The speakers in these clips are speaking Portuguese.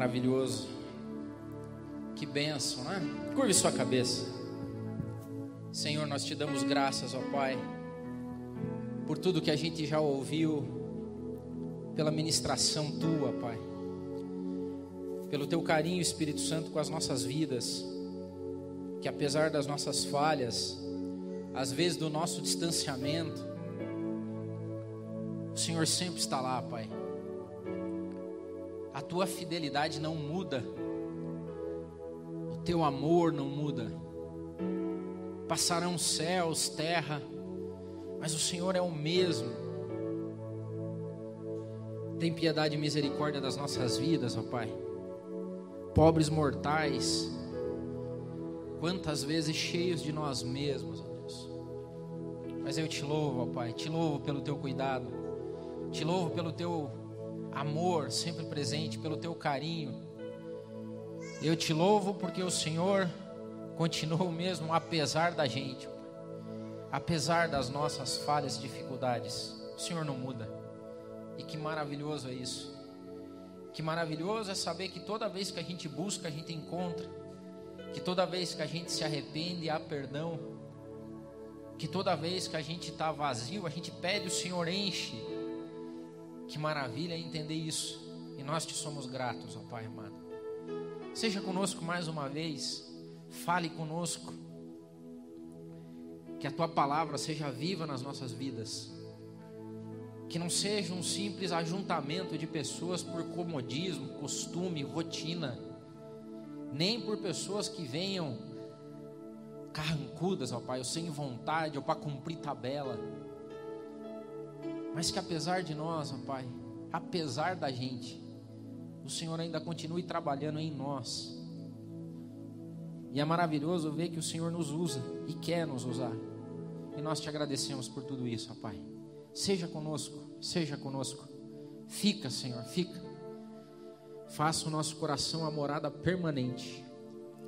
maravilhoso. Que bênção, né? Curve sua cabeça. Senhor, nós te damos graças, ó Pai, por tudo que a gente já ouviu, pela ministração tua, Pai, pelo teu carinho, Espírito Santo, com as nossas vidas, que apesar das nossas falhas, às vezes do nosso distanciamento, o Senhor sempre está lá, Pai a tua fidelidade não muda, o teu amor não muda. Passarão céus, terra, mas o Senhor é o mesmo. Tem piedade e misericórdia das nossas vidas, ó Pai. Pobres mortais, quantas vezes cheios de nós mesmos, ó Deus. Mas eu te louvo, ó Pai, te louvo pelo teu cuidado, te louvo pelo teu amor sempre presente, pelo teu carinho. Eu te louvo porque o Senhor continua o mesmo apesar da gente, apesar das nossas falhas e dificuldades. O Senhor não muda. E que maravilhoso é isso. Que maravilhoso é saber que toda vez que a gente busca, a gente encontra. Que toda vez que a gente se arrepende, há perdão. Que toda vez que a gente está vazio, a gente pede, o Senhor enche. Que maravilha entender isso. E nós te somos gratos, ó Pai amado. Seja conosco mais uma vez. Fale conosco. Que a tua palavra seja viva nas nossas vidas. Que não seja um simples ajuntamento de pessoas por comodismo, costume, rotina. Nem por pessoas que venham carrancudas, ó Pai, ou sem vontade, ou para cumprir tabela mas que apesar de nós, ó Pai, apesar da gente, o Senhor ainda continue trabalhando em nós. E é maravilhoso ver que o Senhor nos usa e quer nos usar. E nós te agradecemos por tudo isso, ó Pai. Seja conosco, seja conosco. Fica, Senhor, fica. Faça o nosso coração a morada permanente.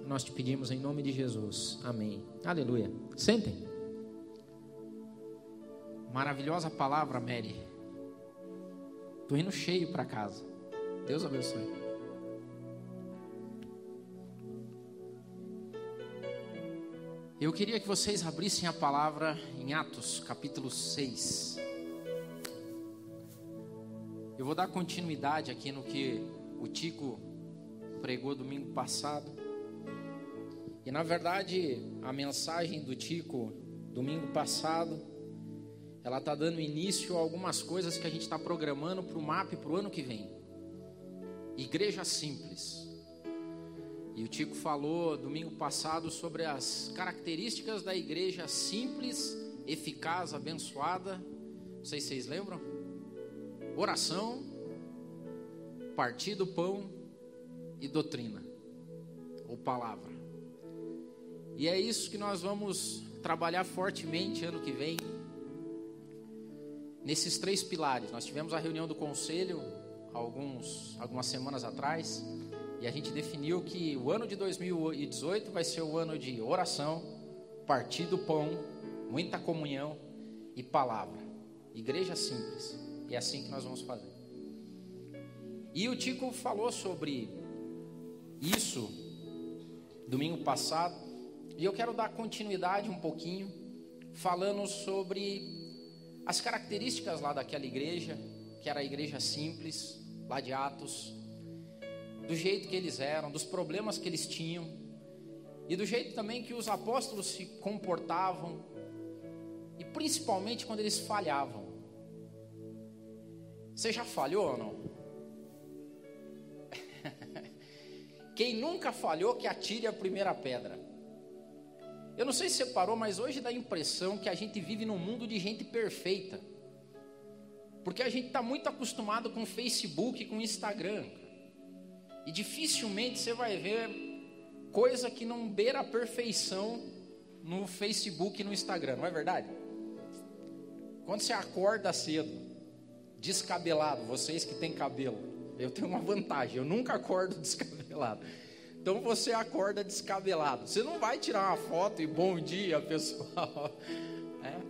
Nós te pedimos em nome de Jesus. Amém. Aleluia. Sentem. Maravilhosa palavra, Mary. Tô indo cheio para casa. Deus abençoe. Eu queria que vocês abrissem a palavra em Atos, capítulo 6. Eu vou dar continuidade aqui no que o Tico pregou domingo passado. E na verdade, a mensagem do Tico domingo passado ela está dando início a algumas coisas que a gente está programando para o MAP para o ano que vem. Igreja simples. E o Tico falou domingo passado sobre as características da igreja simples, eficaz, abençoada. Não sei se vocês lembram. Oração, partido, pão e doutrina, ou palavra. E é isso que nós vamos trabalhar fortemente ano que vem nesses três pilares. Nós tivemos a reunião do conselho alguns, algumas semanas atrás e a gente definiu que o ano de 2018 vai ser o ano de oração, partir do pão, muita comunhão e palavra. Igreja simples. E é assim que nós vamos fazer. E o Tico falou sobre isso domingo passado, e eu quero dar continuidade um pouquinho falando sobre as características lá daquela igreja, que era a igreja simples, lá de Atos, do jeito que eles eram, dos problemas que eles tinham, e do jeito também que os apóstolos se comportavam, e principalmente quando eles falhavam. Você já falhou ou não? Quem nunca falhou, que atire a primeira pedra. Eu não sei se você parou, mas hoje dá a impressão que a gente vive num mundo de gente perfeita. Porque a gente está muito acostumado com Facebook, com Instagram. E dificilmente você vai ver coisa que não beira a perfeição no Facebook e no Instagram, não é verdade? Quando você acorda cedo, descabelado, vocês que têm cabelo, eu tenho uma vantagem, eu nunca acordo descabelado. Então você acorda descabelado. Você não vai tirar uma foto e bom dia, pessoal. É.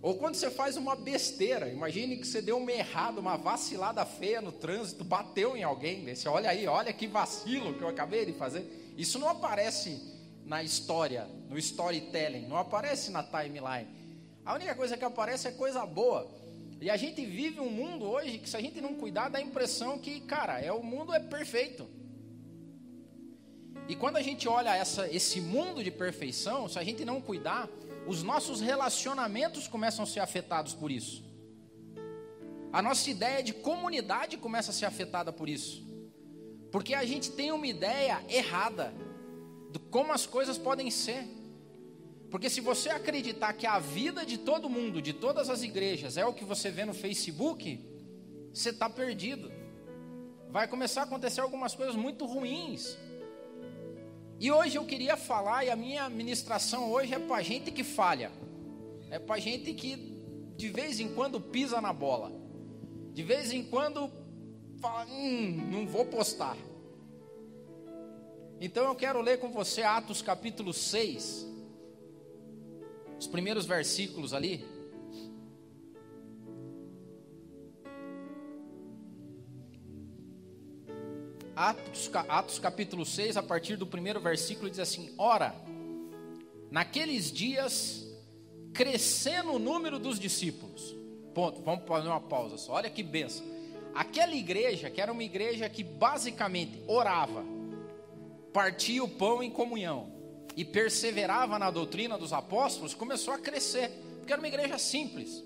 Ou quando você faz uma besteira, imagine que você deu uma errada, uma vacilada feia no trânsito, bateu em alguém, você olha aí, olha que vacilo que eu acabei de fazer. Isso não aparece na história, no storytelling, não aparece na timeline. A única coisa que aparece é coisa boa. E a gente vive um mundo hoje que se a gente não cuidar dá a impressão que, cara, é o mundo é perfeito. E quando a gente olha essa, esse mundo de perfeição, se a gente não cuidar, os nossos relacionamentos começam a ser afetados por isso. A nossa ideia de comunidade começa a ser afetada por isso. Porque a gente tem uma ideia errada de como as coisas podem ser. Porque se você acreditar que a vida de todo mundo, de todas as igrejas, é o que você vê no Facebook, você está perdido. Vai começar a acontecer algumas coisas muito ruins. E hoje eu queria falar, e a minha ministração hoje é para gente que falha, é para gente que de vez em quando pisa na bola, de vez em quando fala, hum, não vou postar. Então eu quero ler com você Atos capítulo 6, os primeiros versículos ali. Atos, Atos capítulo 6, a partir do primeiro versículo, diz assim: Ora, naqueles dias, crescendo o número dos discípulos. Ponto, vamos fazer uma pausa só. Olha que benção. Aquela igreja, que era uma igreja que basicamente orava, partia o pão em comunhão e perseverava na doutrina dos apóstolos, começou a crescer, porque era uma igreja simples.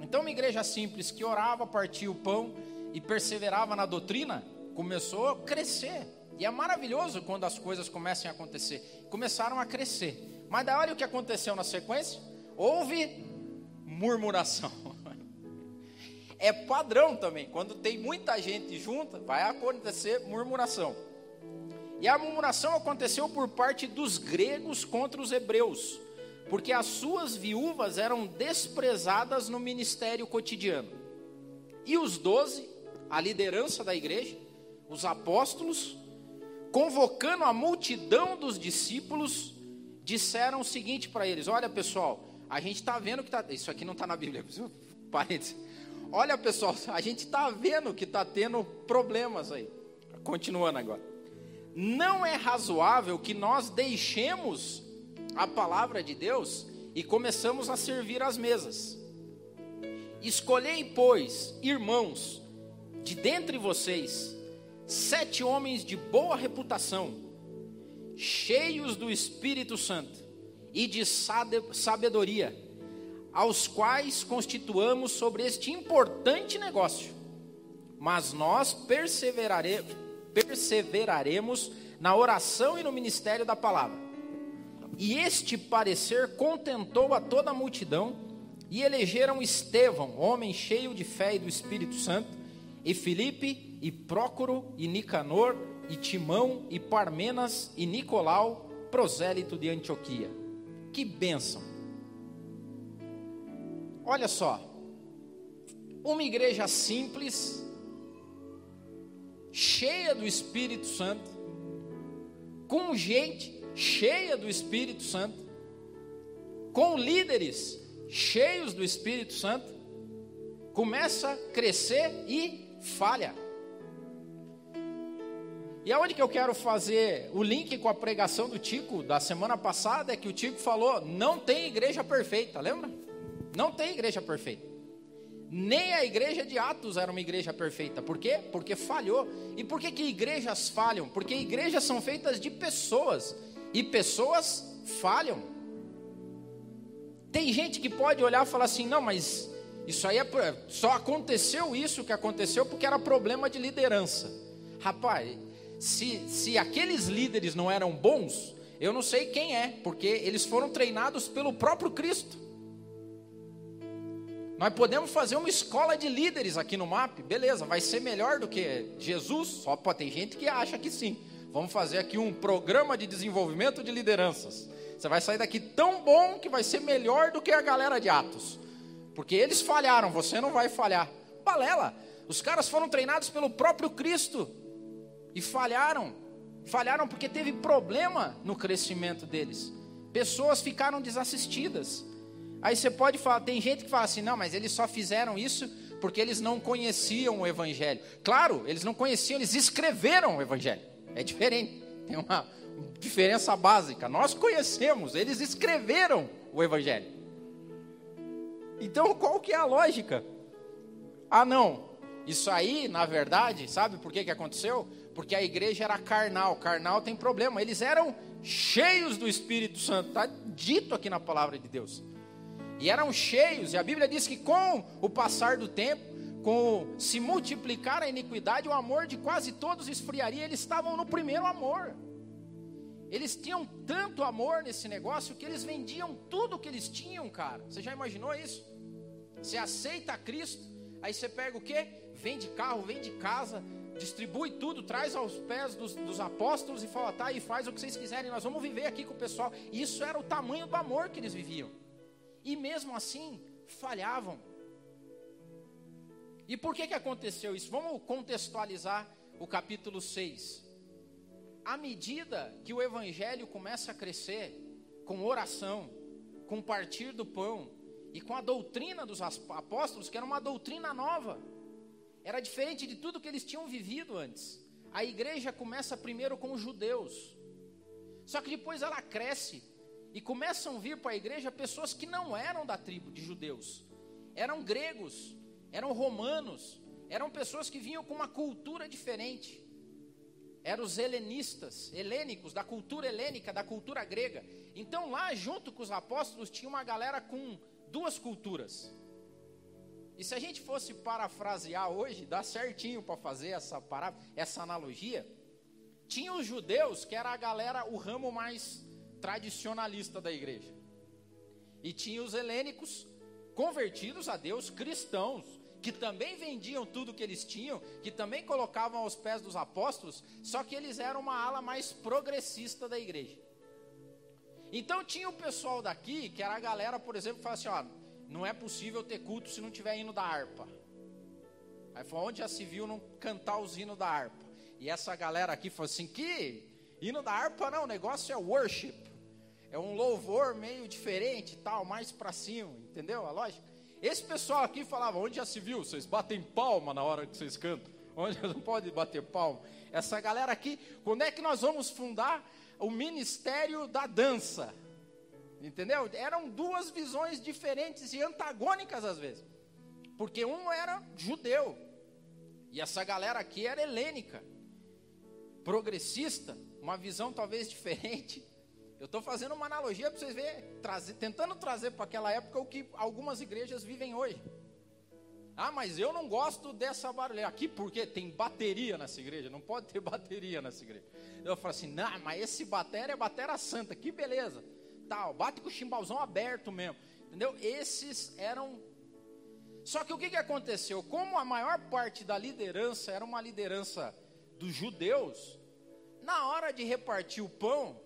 Então, uma igreja simples que orava, partia o pão e perseverava na doutrina, começou a crescer. E é maravilhoso quando as coisas começam a acontecer. Começaram a crescer. Mas da hora o que aconteceu na sequência? Houve murmuração. É padrão também. Quando tem muita gente junta, vai acontecer murmuração. E a murmuração aconteceu por parte dos gregos contra os hebreus, porque as suas viúvas eram desprezadas no ministério cotidiano. E os doze, a liderança da igreja, os apóstolos, convocando a multidão dos discípulos, disseram o seguinte para eles: Olha pessoal, a gente está vendo que está. Isso aqui não está na Bíblia, parênteses. Olha pessoal, a gente está vendo que está tendo problemas aí. Continuando agora. Não é razoável que nós deixemos a palavra de Deus e começamos a servir as mesas. Escolhei, pois, irmãos, de dentre vocês, sete homens de boa reputação, cheios do Espírito Santo e de sabedoria, aos quais constituamos sobre este importante negócio. Mas nós perseverare, perseveraremos na oração e no ministério da palavra. E este parecer contentou a toda a multidão, e elegeram Estevão, homem cheio de fé e do Espírito Santo, e Filipe, e Prócoro, e Nicanor, e Timão, e Parmenas, e Nicolau, prosélito de Antioquia. Que bênção! Olha só, uma igreja simples, cheia do Espírito Santo, com gente cheia do Espírito Santo, com líderes cheios do Espírito Santo, começa a crescer e falha. E aonde que eu quero fazer o link com a pregação do Tico da semana passada é que o Tico falou: não tem igreja perfeita, lembra? Não tem igreja perfeita. Nem a igreja de Atos era uma igreja perfeita. Por quê? Porque falhou. E por que, que igrejas falham? Porque igrejas são feitas de pessoas. E pessoas falham. Tem gente que pode olhar e falar assim: não, mas isso aí é, só aconteceu isso que aconteceu porque era problema de liderança. Rapaz, se, se aqueles líderes não eram bons, eu não sei quem é, porque eles foram treinados pelo próprio Cristo. Nós podemos fazer uma escola de líderes aqui no MAP, beleza, vai ser melhor do que Jesus? Só pode ter gente que acha que sim. Vamos fazer aqui um programa de desenvolvimento de lideranças. Você vai sair daqui tão bom que vai ser melhor do que a galera de Atos. Porque eles falharam, você não vai falhar. Balela. Os caras foram treinados pelo próprio Cristo e falharam. Falharam porque teve problema no crescimento deles. Pessoas ficaram desassistidas. Aí você pode falar, tem gente que fala assim, não, mas eles só fizeram isso porque eles não conheciam o Evangelho. Claro, eles não conheciam, eles escreveram o Evangelho. É diferente, tem uma diferença básica. Nós conhecemos, eles escreveram o Evangelho. Então, qual que é a lógica? Ah, não, isso aí, na verdade, sabe por que, que aconteceu? Porque a igreja era carnal. Carnal tem problema. Eles eram cheios do Espírito Santo. Está dito aqui na palavra de Deus. E eram cheios. E a Bíblia diz que com o passar do tempo, com se multiplicar a iniquidade, o amor de quase todos esfriaria. Eles estavam no primeiro amor. Eles tinham tanto amor nesse negócio que eles vendiam tudo que eles tinham, cara. Você já imaginou isso? Você aceita Cristo, aí você pega o quê? Vende carro, vende casa, distribui tudo, traz aos pés dos, dos, apóstolos e fala, tá, e faz o que vocês quiserem, nós vamos viver aqui com o pessoal. Isso era o tamanho do amor que eles viviam. E mesmo assim, falhavam. E por que, que aconteceu isso? Vamos contextualizar o capítulo 6. À medida que o evangelho começa a crescer, com oração, com partir do pão e com a doutrina dos apóstolos, que era uma doutrina nova, era diferente de tudo que eles tinham vivido antes. A igreja começa primeiro com os judeus, só que depois ela cresce e começam a vir para a igreja pessoas que não eram da tribo de judeus, eram gregos, eram romanos, eram pessoas que vinham com uma cultura diferente. Eram os helenistas, helênicos, da cultura helênica, da cultura grega. Então lá, junto com os apóstolos, tinha uma galera com duas culturas. E se a gente fosse parafrasear hoje, dá certinho para fazer essa, para, essa analogia. Tinha os judeus, que era a galera, o ramo mais tradicionalista da igreja. E tinha os helênicos, convertidos a Deus, cristãos, que também vendiam tudo que eles tinham, que também colocavam aos pés dos apóstolos, só que eles eram uma ala mais progressista da igreja. Então tinha o pessoal daqui, que era a galera, por exemplo, que falava assim: ó, não é possível ter culto se não tiver hino da harpa. Aí foi onde já se viu não cantar os hinos da harpa. E essa galera aqui falou assim: que hino da harpa não, o negócio é worship. É um louvor meio diferente tal, mais para cima, entendeu a lógica? Esse pessoal aqui falava: onde já se viu? Vocês batem palma na hora que vocês cantam. Onde não pode bater palma? Essa galera aqui, quando é que nós vamos fundar o ministério da dança? Entendeu? Eram duas visões diferentes e antagônicas às vezes. Porque um era judeu e essa galera aqui era helênica, progressista, uma visão talvez diferente. Eu estou fazendo uma analogia para vocês verem, trazer, tentando trazer para aquela época o que algumas igrejas vivem hoje. Ah, mas eu não gosto dessa barulheira. Aqui porque tem bateria nessa igreja, não pode ter bateria nessa igreja. Eu falo assim, não, mas esse bateria é bateria santa, que beleza tal, bate com o chimbalzão aberto mesmo, entendeu? Esses eram. Só que o que, que aconteceu? Como a maior parte da liderança era uma liderança dos judeus, na hora de repartir o pão,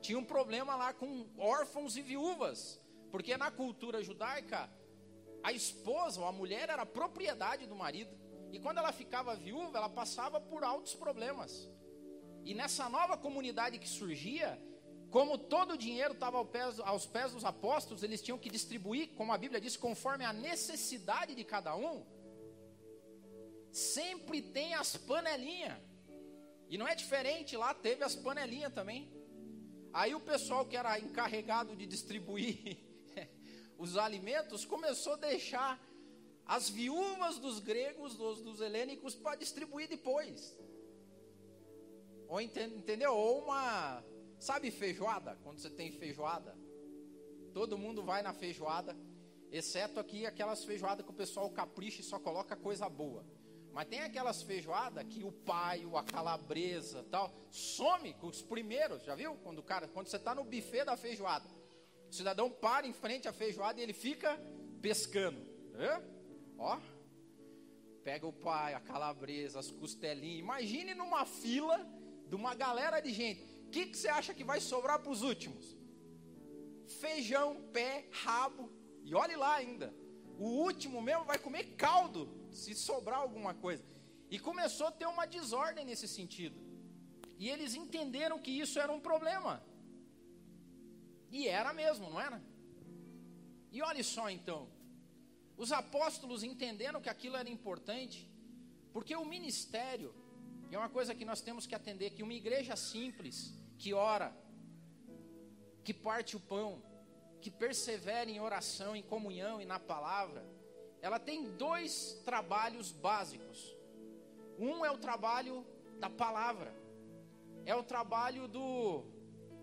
tinha um problema lá com órfãos e viúvas, porque na cultura judaica, a esposa ou a mulher era propriedade do marido, e quando ela ficava viúva, ela passava por altos problemas. E nessa nova comunidade que surgia, como todo o dinheiro estava aos pés, dos apóstolos, eles tinham que distribuir, como a Bíblia diz, conforme a necessidade de cada um. Sempre tem as panelinhas. E não é diferente, lá teve as panelinhas também. Aí o pessoal que era encarregado de distribuir os alimentos começou a deixar as viúvas dos gregos, dos, dos helênicos, para distribuir depois. Ou entendeu? Ou uma Sabe feijoada? Quando você tem feijoada, todo mundo vai na feijoada, exceto aqui aquelas feijoadas que o pessoal capricha e só coloca coisa boa. Mas tem aquelas feijoadas que o paio, a calabresa, tal, some com os primeiros, já viu? Quando cara, quando você está no buffet da feijoada, o cidadão para em frente à feijoada e ele fica pescando. É? Ó, pega o paio, a calabresa, as costelinhas. Imagine numa fila de uma galera de gente que, que você acha que vai sobrar para os últimos? Feijão, pé, rabo, e olhe lá ainda. O último mesmo vai comer caldo, se sobrar alguma coisa. E começou a ter uma desordem nesse sentido. E eles entenderam que isso era um problema. E era mesmo, não era? E olhe só então, os apóstolos entenderam que aquilo era importante, porque o ministério, e é uma coisa que nós temos que atender, que uma igreja simples, que ora, que parte o pão, que persevera em oração, em comunhão e na palavra, ela tem dois trabalhos básicos. Um é o trabalho da palavra, é o trabalho do,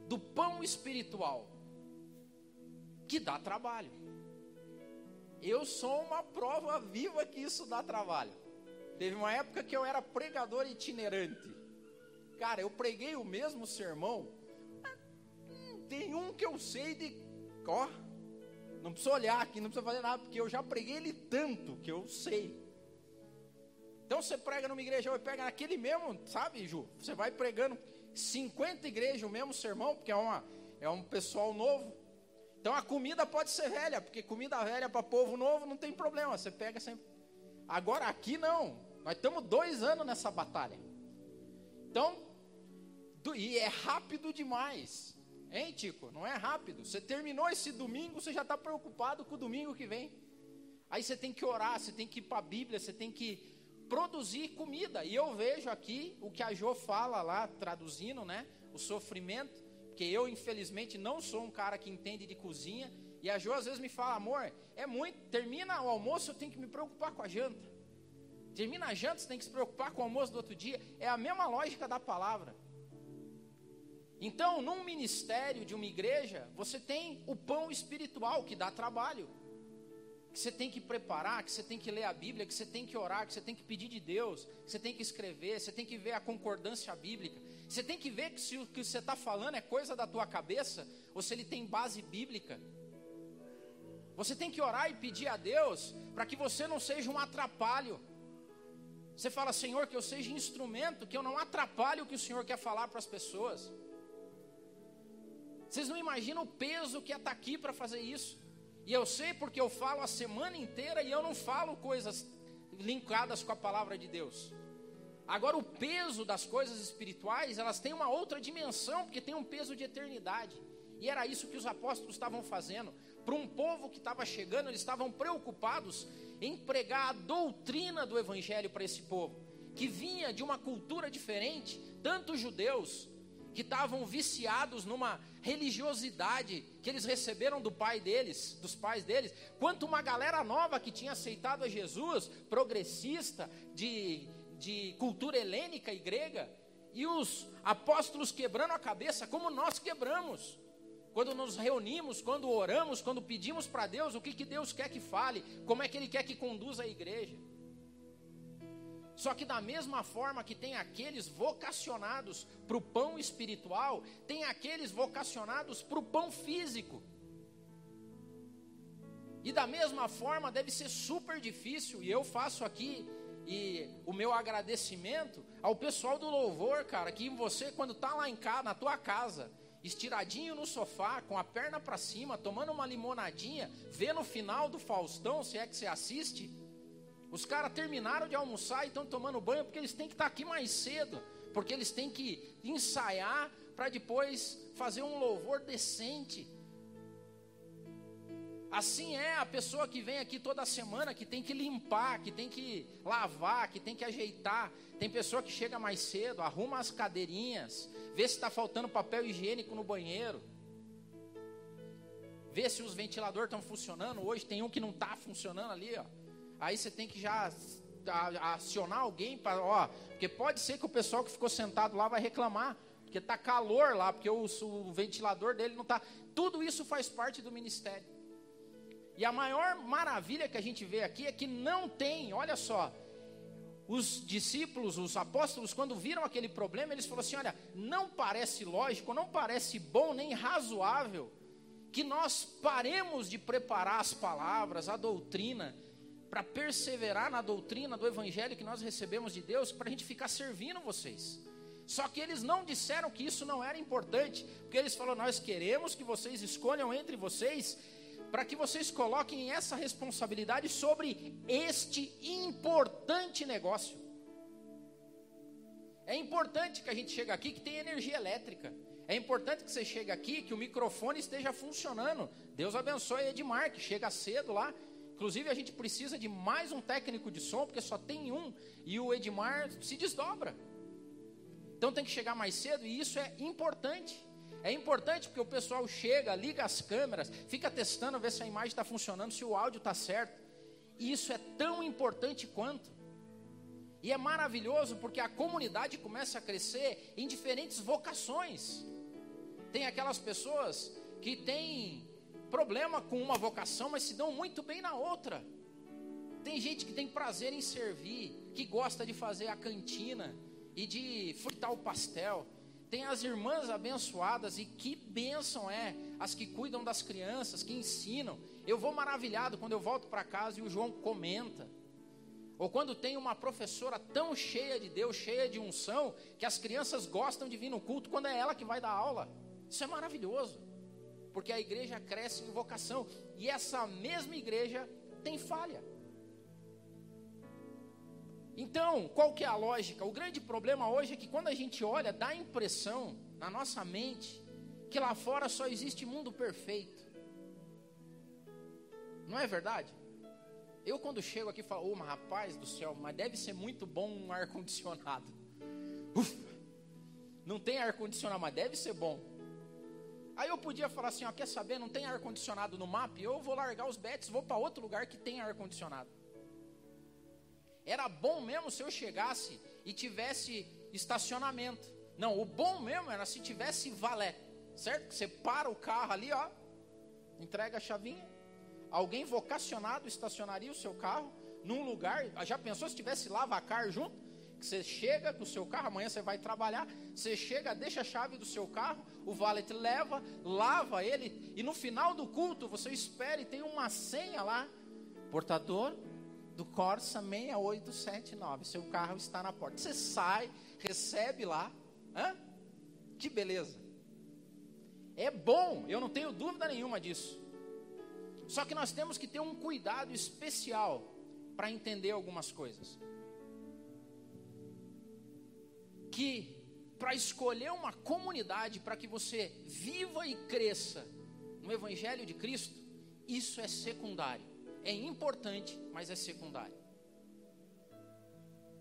do pão espiritual, que dá trabalho. Eu sou uma prova viva que isso dá trabalho. Teve uma época que eu era pregador itinerante. Cara, eu preguei o mesmo sermão. Tem um que eu sei de. Ó, não precisa olhar aqui, não precisa fazer nada, porque eu já preguei ele tanto que eu sei. Então você prega numa igreja, vai pega naquele mesmo, sabe, Ju? Você vai pregando 50 igrejas o mesmo sermão, porque é, uma, é um pessoal novo. Então a comida pode ser velha, porque comida velha para povo novo não tem problema, você pega sempre. Agora aqui não, nós estamos dois anos nessa batalha. Então, do, e é rápido demais. Hein, Tico? Não é rápido. Você terminou esse domingo, você já está preocupado com o domingo que vem. Aí você tem que orar, você tem que ir para a Bíblia, você tem que produzir comida. E eu vejo aqui o que a Jo fala lá, traduzindo, né? O sofrimento. Porque eu, infelizmente, não sou um cara que entende de cozinha. E a Jo às vezes me fala, amor, é muito. Termina o almoço, eu tenho que me preocupar com a janta. Termina a janta, você tem que se preocupar com o almoço do outro dia. É a mesma lógica da palavra. Então, num ministério de uma igreja, você tem o pão espiritual que dá trabalho. Que você tem que preparar, que você tem que ler a Bíblia, que você tem que orar, que você tem que pedir de Deus, que você tem que escrever, você tem que ver a concordância bíblica. Você tem que ver que se o que você está falando é coisa da tua cabeça, ou se ele tem base bíblica. Você tem que orar e pedir a Deus para que você não seja um atrapalho. Você fala, Senhor, que eu seja instrumento, que eu não atrapalhe o que o Senhor quer falar para as pessoas. Vocês não imaginam o peso que é estar tá aqui para fazer isso. E eu sei porque eu falo a semana inteira e eu não falo coisas linkadas com a palavra de Deus. Agora, o peso das coisas espirituais, elas têm uma outra dimensão, porque tem um peso de eternidade. E era isso que os apóstolos estavam fazendo. Para um povo que estava chegando, eles estavam preocupados em pregar a doutrina do evangelho para esse povo, que vinha de uma cultura diferente, tanto judeus que estavam viciados numa religiosidade que eles receberam do pai deles, dos pais deles, quanto uma galera nova que tinha aceitado a Jesus, progressista, de, de cultura helênica e grega, e os apóstolos quebrando a cabeça, como nós quebramos. Quando nos reunimos, quando oramos, quando pedimos para Deus o que, que Deus quer que fale, como é que Ele quer que conduza a igreja. Só que da mesma forma que tem aqueles vocacionados para o pão espiritual, tem aqueles vocacionados para o pão físico. E da mesma forma deve ser super difícil, e eu faço aqui e o meu agradecimento ao pessoal do louvor, cara, que você quando tá lá em casa, na tua casa, estiradinho no sofá, com a perna para cima, tomando uma limonadinha, vê no final do Faustão, se é que você assiste, os caras terminaram de almoçar e estão tomando banho porque eles têm que estar tá aqui mais cedo, porque eles têm que ensaiar para depois fazer um louvor decente. Assim é a pessoa que vem aqui toda semana, que tem que limpar, que tem que lavar, que tem que ajeitar. Tem pessoa que chega mais cedo, arruma as cadeirinhas, vê se está faltando papel higiênico no banheiro, vê se os ventiladores estão funcionando. Hoje tem um que não está funcionando ali, ó aí você tem que já acionar alguém para, ó, porque pode ser que o pessoal que ficou sentado lá vai reclamar, porque está calor lá, porque o, o ventilador dele não está. Tudo isso faz parte do ministério. E a maior maravilha que a gente vê aqui é que não tem, olha só, os discípulos, os apóstolos, quando viram aquele problema, eles falaram assim: olha, não parece lógico, não parece bom nem razoável que nós paremos de preparar as palavras, a doutrina, para perseverar na doutrina do evangelho que nós recebemos de Deus, para a gente ficar servindo vocês. Só que eles não disseram que isso não era importante, porque eles falaram: Nós queremos que vocês escolham entre vocês, para que vocês coloquem essa responsabilidade sobre este importante negócio. É importante que a gente chegue aqui que tem energia elétrica. É importante que você chegue aqui, que o microfone esteja funcionando. Deus abençoe Edmar, que chega cedo lá. Inclusive, a gente precisa de mais um técnico de som, porque só tem um. E o Edmar se desdobra. Então tem que chegar mais cedo, e isso é importante. É importante porque o pessoal chega, liga as câmeras, fica testando, ver se a imagem está funcionando, se o áudio está certo. E isso é tão importante quanto. E é maravilhoso porque a comunidade começa a crescer em diferentes vocações. Tem aquelas pessoas que têm problema com uma vocação, mas se dão muito bem na outra. Tem gente que tem prazer em servir, que gosta de fazer a cantina e de fritar o pastel. Tem as irmãs abençoadas e que bênção é as que cuidam das crianças, que ensinam. Eu vou maravilhado quando eu volto para casa e o João comenta. Ou quando tem uma professora tão cheia de Deus, cheia de unção, que as crianças gostam de vir no culto quando é ela que vai dar aula. Isso é maravilhoso. Porque a igreja cresce em vocação. E essa mesma igreja tem falha. Então, qual que é a lógica? O grande problema hoje é que quando a gente olha, dá a impressão na nossa mente que lá fora só existe mundo perfeito. Não é verdade? Eu quando chego aqui falo, oh, mas rapaz do céu, mas deve ser muito bom um ar-condicionado. Não tem ar-condicionado, mas deve ser bom. Aí eu podia falar assim, ó, quer saber, não tem ar-condicionado no MAP? Eu vou largar os bets, vou para outro lugar que tem ar-condicionado. Era bom mesmo se eu chegasse e tivesse estacionamento. Não, o bom mesmo era se tivesse valé, certo? Você para o carro ali, ó, entrega a chavinha, alguém vocacionado estacionaria o seu carro num lugar. Já pensou se tivesse lavacar junto? Que você chega com o seu carro, amanhã você vai trabalhar, você chega, deixa a chave do seu carro, o valet leva, lava ele, e no final do culto você espera e tem uma senha lá, portador do Corsa 6879. Seu carro está na porta. Você sai, recebe lá. Hã? Que beleza. É bom, eu não tenho dúvida nenhuma disso. Só que nós temos que ter um cuidado especial para entender algumas coisas. Que para escolher uma comunidade para que você viva e cresça no Evangelho de Cristo, isso é secundário. É importante, mas é secundário.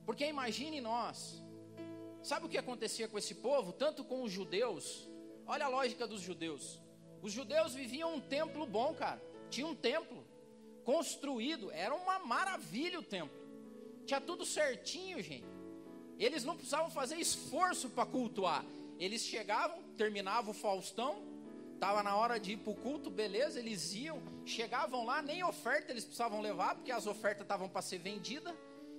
Porque imagine nós, sabe o que acontecia com esse povo, tanto com os judeus? Olha a lógica dos judeus. Os judeus viviam um templo bom, cara tinha um templo construído, era uma maravilha o templo. Tinha tudo certinho, gente. Eles não precisavam fazer esforço para cultuar. Eles chegavam, terminava o Faustão, estava na hora de ir para o culto, beleza, eles iam, chegavam lá, nem oferta eles precisavam levar, porque as ofertas estavam para ser vendidas.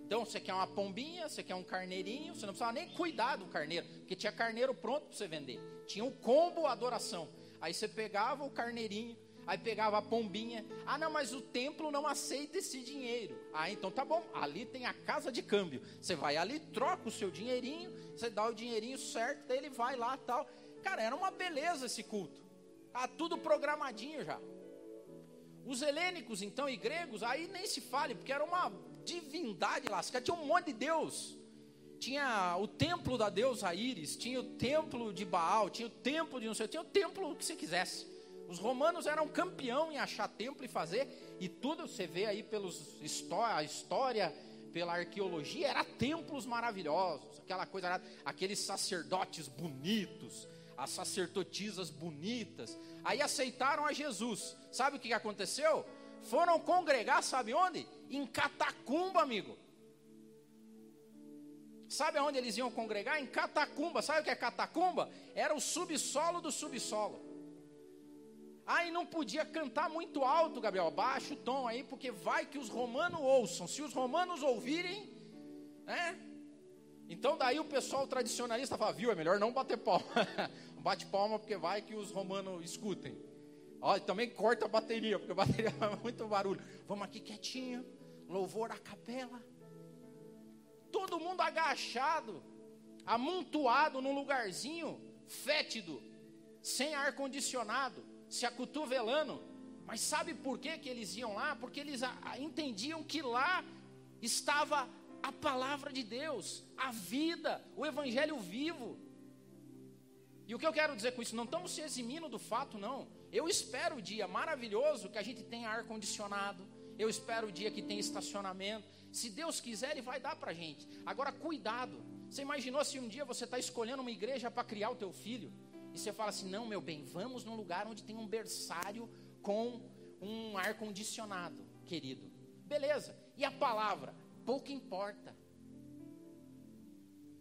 Então, você quer uma pombinha, você quer um carneirinho, você não precisava nem cuidar do carneiro, porque tinha carneiro pronto para você vender. Tinha um combo adoração. Aí você pegava o carneirinho, Aí pegava a pombinha. Ah, não, mas o templo não aceita esse dinheiro. Ah, então tá bom. Ali tem a casa de câmbio. Você vai ali, troca o seu dinheirinho, você dá o dinheirinho certo, daí ele vai lá tal. Cara, era uma beleza esse culto. Tá tudo programadinho já. Os helênicos, então, e gregos, aí nem se fale, porque era uma divindade lá. Tinha um monte de Deus. Tinha o templo da deusa Íris, tinha o templo de Baal, tinha o templo de não sei, tinha o templo que você quisesse. Os romanos eram campeão em achar templo e fazer, e tudo você vê aí pelos a história, pela arqueologia, era templos maravilhosos, aquela coisa, aqueles sacerdotes bonitos, as sacerdotisas bonitas. Aí aceitaram a Jesus. Sabe o que aconteceu? Foram congregar, sabe onde? Em catacumba, amigo. Sabe aonde eles iam congregar? Em catacumba. Sabe o que é catacumba? Era o subsolo do subsolo. Aí não podia cantar muito alto, Gabriel. Baixa o tom aí, porque vai que os romanos ouçam. Se os romanos ouvirem, né? Então daí o pessoal tradicionalista fala, viu, é melhor não bater palma. Bate palma porque vai que os romanos escutem. Ó, também corta a bateria, porque a bateria faz muito barulho. Vamos aqui quietinho, louvor à capela. Todo mundo agachado, amontoado num lugarzinho fétido, sem ar condicionado se acotovelando. Mas sabe por que, que eles iam lá? Porque eles entendiam que lá estava a palavra de Deus, a vida, o evangelho vivo. E o que eu quero dizer com isso? Não estamos se eximindo do fato, não. Eu espero o dia maravilhoso que a gente tenha ar-condicionado. Eu espero o dia que tenha estacionamento. Se Deus quiser, Ele vai dar para a gente. Agora, cuidado. Você imaginou se um dia você está escolhendo uma igreja para criar o teu filho? E você fala assim: não, meu bem, vamos num lugar onde tem um berçário com um ar-condicionado, querido. Beleza. E a palavra? Pouco importa.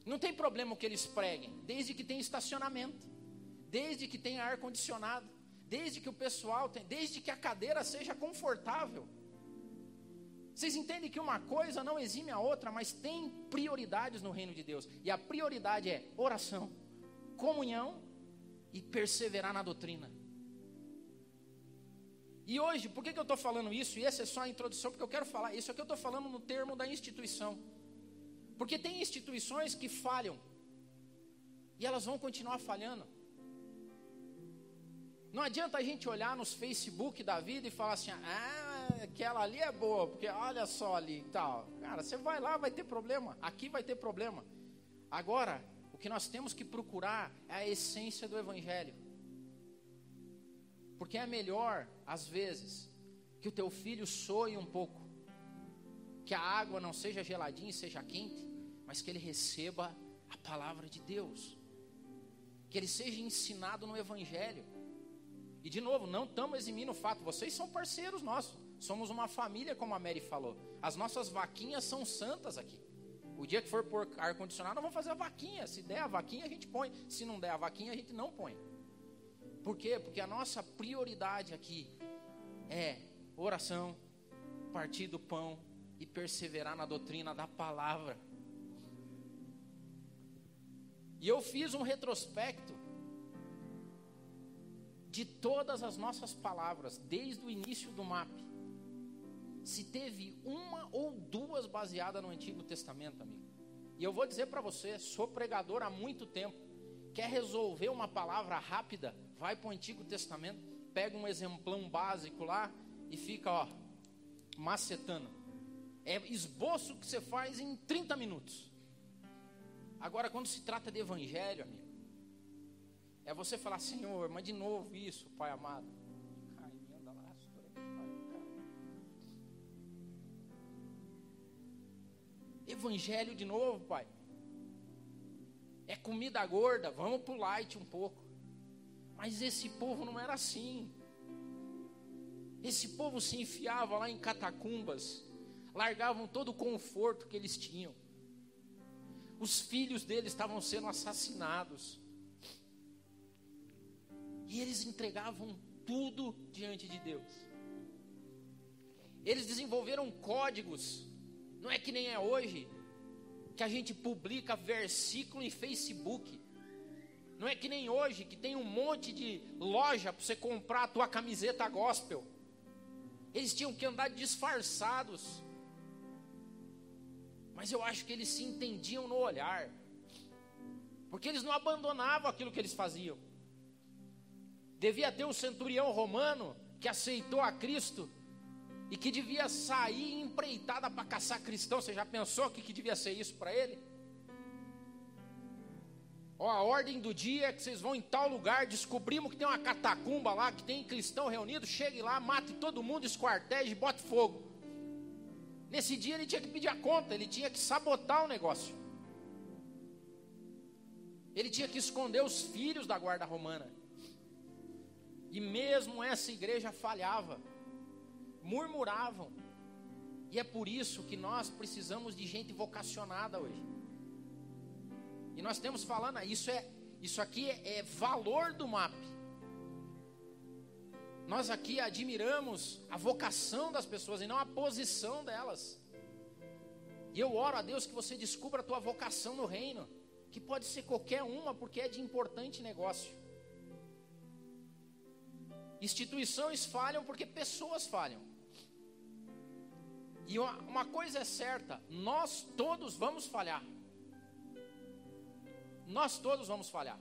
Não tem problema o que eles preguem, desde que tenha estacionamento, desde que tenha ar condicionado, desde que o pessoal tenha, desde que a cadeira seja confortável. Vocês entendem que uma coisa não exime a outra, mas tem prioridades no reino de Deus. E a prioridade é oração, comunhão e perseverar na doutrina. E hoje, por que, que eu estou falando isso? E essa é só a introdução, porque eu quero falar. Isso aqui eu estou falando no termo da instituição. Porque tem instituições que falham. E elas vão continuar falhando. Não adianta a gente olhar nos Facebook da vida e falar assim: ah, aquela ali é boa, porque olha só ali e tal. Cara, você vai lá, vai ter problema. Aqui vai ter problema. Agora, o que nós temos que procurar é a essência do Evangelho. Porque é melhor, às vezes, que o teu filho soe um pouco, que a água não seja geladinha e seja quente, mas que ele receba a palavra de Deus, que ele seja ensinado no Evangelho. E de novo, não estamos eximindo o fato, vocês são parceiros nossos, somos uma família, como a Mary falou. As nossas vaquinhas são santas aqui. O dia que for por ar-condicionado, nós vamos fazer a vaquinha. Se der a vaquinha, a gente põe. Se não der a vaquinha, a gente não põe. Por quê? Porque a nossa prioridade aqui é oração, partir do pão e perseverar na doutrina da palavra. E eu fiz um retrospecto de todas as nossas palavras, desde o início do MAP. Se teve uma ou duas baseadas no Antigo Testamento, amigo. E eu vou dizer para você, sou pregador há muito tempo. Quer resolver uma palavra rápida? Vai para o Antigo Testamento, pega um exemplão básico lá e fica, ó, macetando. É esboço que você faz em 30 minutos. Agora, quando se trata de evangelho, amigo, é você falar, Senhor, mas de novo isso, Pai amado. Evangelho de novo, Pai. É comida gorda, vamos pro light um pouco. Mas esse povo não era assim. Esse povo se enfiava lá em catacumbas, largavam todo o conforto que eles tinham. Os filhos deles estavam sendo assassinados. E eles entregavam tudo diante de Deus. Eles desenvolveram códigos. Não é que nem é hoje, que a gente publica versículo em Facebook. Não é que nem hoje, que tem um monte de loja para você comprar a tua camiseta gospel. Eles tinham que andar disfarçados. Mas eu acho que eles se entendiam no olhar. Porque eles não abandonavam aquilo que eles faziam. Devia ter um centurião romano que aceitou a Cristo e que devia sair empreitada para caçar cristão. Você já pensou que, que devia ser isso para ele? Ó, a ordem do dia é que vocês vão em tal lugar, descobrimos que tem uma catacumba lá, que tem cristão reunido, chegue lá, mate todo mundo, esquarteje bote fogo. Nesse dia ele tinha que pedir a conta, ele tinha que sabotar o negócio. Ele tinha que esconder os filhos da guarda romana. E mesmo essa igreja falhava, murmuravam. E é por isso que nós precisamos de gente vocacionada hoje. E nós temos falando, isso é isso aqui é, é valor do MAP. Nós aqui admiramos a vocação das pessoas e não a posição delas. E eu oro a Deus que você descubra a tua vocação no reino, que pode ser qualquer uma, porque é de importante negócio. Instituições falham porque pessoas falham. E uma, uma coisa é certa: nós todos vamos falhar. Nós todos vamos falhar.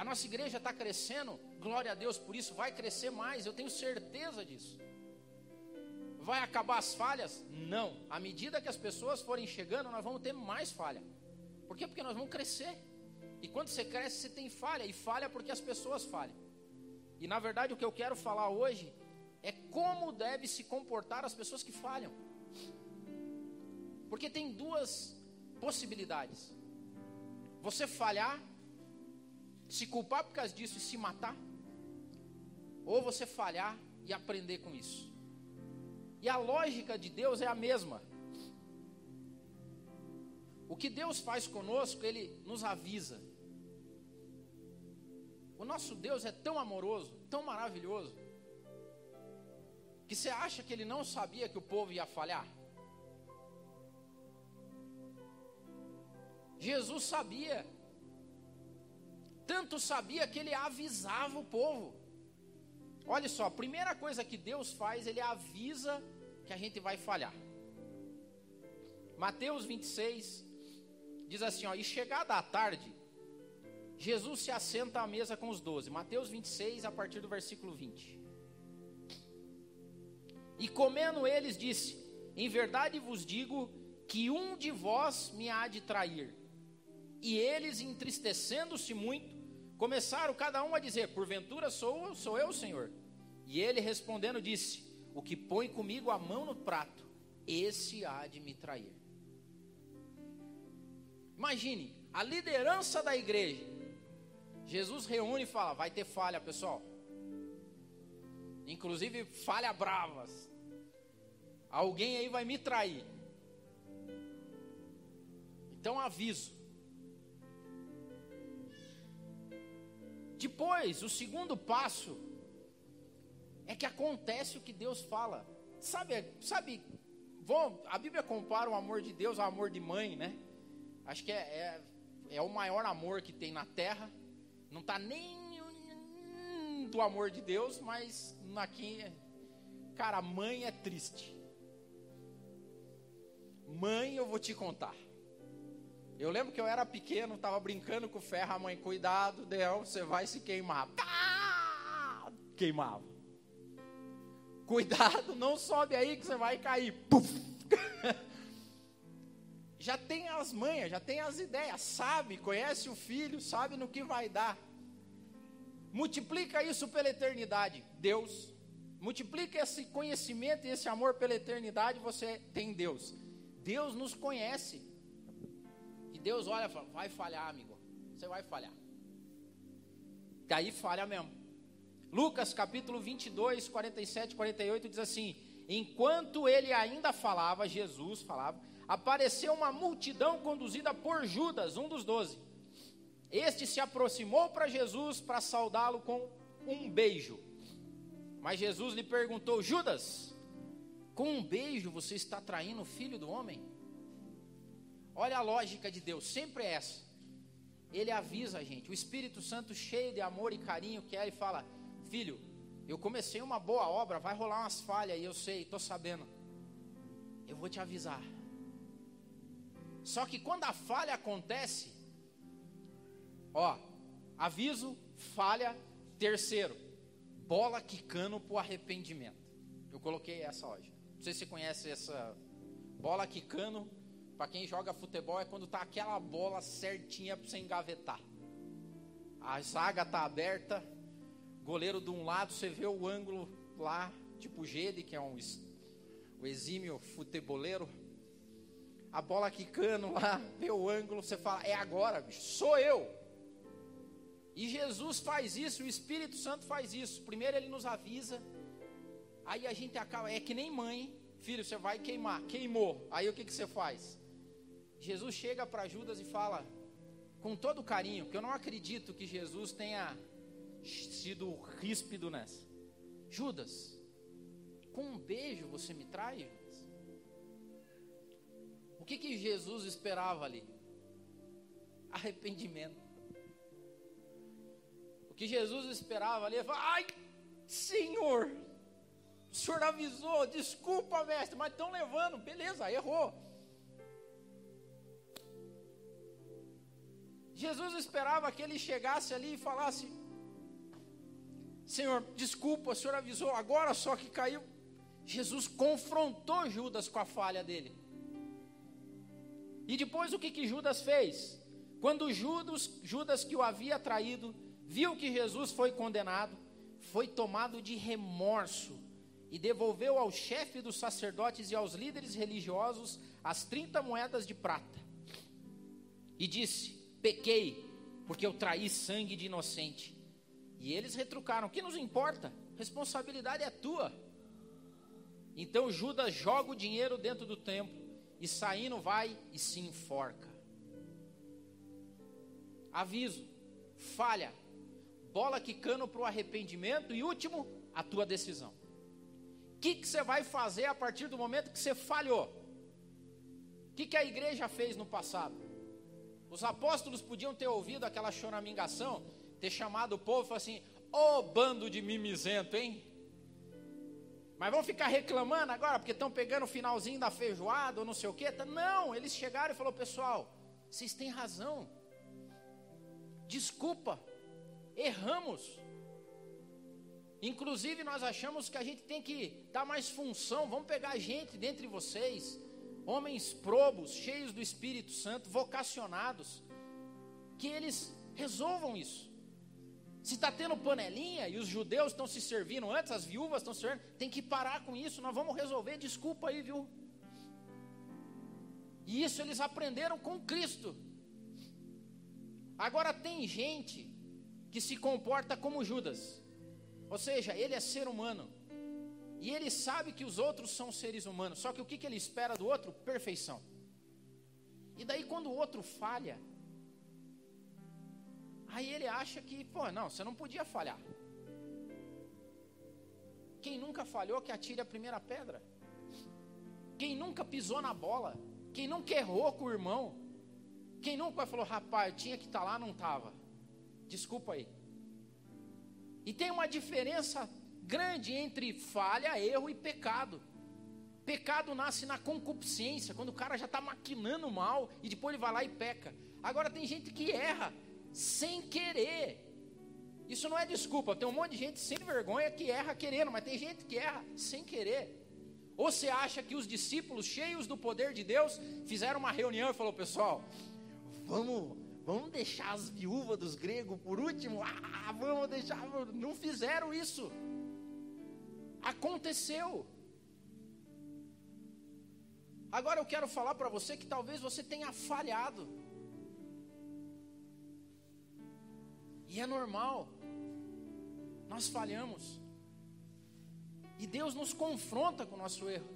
A nossa igreja está crescendo, glória a Deus por isso, vai crescer mais, eu tenho certeza disso. Vai acabar as falhas? Não. À medida que as pessoas forem chegando, nós vamos ter mais falha. Por quê? Porque nós vamos crescer. E quando você cresce, você tem falha, e falha porque as pessoas falham. E na verdade, o que eu quero falar hoje é como deve se comportar as pessoas que falham. Porque tem duas possibilidades: você falhar, se culpar por causa disso e se matar, ou você falhar e aprender com isso. E a lógica de Deus é a mesma. O que Deus faz conosco, Ele nos avisa. O nosso Deus é tão amoroso, tão maravilhoso, que você acha que Ele não sabia que o povo ia falhar? Jesus sabia, tanto sabia que Ele avisava o povo. Olha só, a primeira coisa que Deus faz, Ele avisa que a gente vai falhar. Mateus 26 diz assim: ó, e chegada a tarde, Jesus se assenta à mesa com os doze. Mateus 26, a partir do versículo 20. E comendo eles, disse: Em verdade vos digo que um de vós me há de trair. E eles, entristecendo-se muito, Começaram cada um a dizer: Porventura sou, sou eu, Senhor. E ele respondendo disse: O que põe comigo a mão no prato, esse há de me trair. Imagine, a liderança da igreja. Jesus reúne e fala: Vai ter falha, pessoal. Inclusive falha bravas. Alguém aí vai me trair. Então aviso. Depois, o segundo passo é que acontece o que Deus fala. Sabe, sabe, vou, a Bíblia compara o amor de Deus ao amor de mãe, né? Acho que é, é, é o maior amor que tem na terra. Não está nem do amor de Deus, mas aqui, cara, mãe é triste. Mãe, eu vou te contar. Eu lembro que eu era pequeno, estava brincando com o ferro, a mãe, cuidado, Del, você vai se queimar. Ah! Queimava. Cuidado, não sobe aí que você vai cair. Puf! já tem as manhas, já tem as ideias, sabe, conhece o filho, sabe no que vai dar. Multiplica isso pela eternidade, Deus. Multiplica esse conhecimento e esse amor pela eternidade, você tem Deus. Deus nos conhece. Deus olha e fala: vai falhar, amigo. Você vai falhar. Daí falha mesmo. Lucas capítulo 22, 47 48 diz assim: Enquanto ele ainda falava, Jesus falava, apareceu uma multidão conduzida por Judas, um dos doze. Este se aproximou para Jesus para saudá-lo com um beijo. Mas Jesus lhe perguntou: Judas, com um beijo você está traindo o filho do homem? Olha a lógica de Deus, sempre é essa. Ele avisa a gente. O Espírito Santo, cheio de amor e carinho, quer e fala: Filho, eu comecei uma boa obra, vai rolar umas falhas aí, eu sei, estou sabendo. Eu vou te avisar. Só que quando a falha acontece, ó, aviso, falha, terceiro, bola quicando para o arrependimento. Eu coloquei essa hoje. Não sei se você conhece essa bola quicando para quem joga futebol é quando tá aquela bola certinha para você engavetar. A zaga tá aberta, goleiro de um lado, você vê o ângulo lá, tipo Gede, que é um o exímio futeboleiro. A bola quicando lá, vê o ângulo, você fala: "É agora, bicho, sou eu". E Jesus faz isso, o Espírito Santo faz isso. Primeiro ele nos avisa, aí a gente acaba, é que nem mãe, filho, você vai queimar, queimou. Aí o que que você faz? Jesus chega para Judas e fala, com todo carinho, que eu não acredito que Jesus tenha sido ríspido nessa. Judas, com um beijo você me trai, Judas? O que, que Jesus esperava ali? Arrependimento. O que Jesus esperava ali, ele falou, ai, Senhor, o Senhor avisou, desculpa, mestre, mas estão levando, beleza, errou. Jesus esperava que ele chegasse ali e falasse: Senhor, desculpa, o senhor avisou, agora só que caiu. Jesus confrontou Judas com a falha dele. E depois o que, que Judas fez? Quando Judas, Judas, que o havia traído, viu que Jesus foi condenado, foi tomado de remorso e devolveu ao chefe dos sacerdotes e aos líderes religiosos as 30 moedas de prata. E disse: Pequei, porque eu traí sangue de inocente. E eles retrucaram: Que nos importa? Responsabilidade é tua. Então Judas joga o dinheiro dentro do templo e saindo vai e se enforca. Aviso, falha, bola quicando para o arrependimento e último, a tua decisão. O que, que você vai fazer a partir do momento que você falhou? O que, que a igreja fez no passado? Os apóstolos podiam ter ouvido aquela choramingação, ter chamado o povo e falar assim: Ô oh, bando de mimizento, hein? Mas vão ficar reclamando agora porque estão pegando o finalzinho da feijoada ou não sei o quê? Não, eles chegaram e falaram: Pessoal, vocês têm razão. Desculpa, erramos. Inclusive, nós achamos que a gente tem que dar mais função. Vamos pegar gente dentre vocês, homens probos, cheios do Espírito Santo, vocacionados, que eles resolvam isso. Se está tendo panelinha e os judeus estão se servindo antes, as viúvas estão se servindo, tem que parar com isso, nós vamos resolver, desculpa aí, viu? E isso eles aprenderam com Cristo. Agora tem gente que se comporta como Judas, ou seja, ele é ser humano, e ele sabe que os outros são seres humanos, só que o que, que ele espera do outro? Perfeição. E daí, quando o outro falha, aí ele acha que, pô, não, você não podia falhar. Quem nunca falhou, que atire a primeira pedra. Quem nunca pisou na bola, quem nunca errou com o irmão, quem nunca falou, rapaz, tinha que estar tá lá, não estava. Desculpa aí. E tem uma diferença grande entre falha, erro e pecado. Pecado nasce na concupiscência, quando o cara já está maquinando mal e depois ele vai lá e peca. Agora tem gente que erra sem querer. Isso não é desculpa. Tem um monte de gente sem vergonha que erra querendo, mas tem gente que erra sem querer. Ou você acha que os discípulos, cheios do poder de Deus, fizeram uma reunião e falou: pessoal, vamos, vamos deixar as viúvas dos gregos por último? Ah, vamos deixar. Não fizeram isso. Aconteceu. Agora eu quero falar para você que talvez você tenha falhado. E é normal. Nós falhamos. E Deus nos confronta com o nosso erro.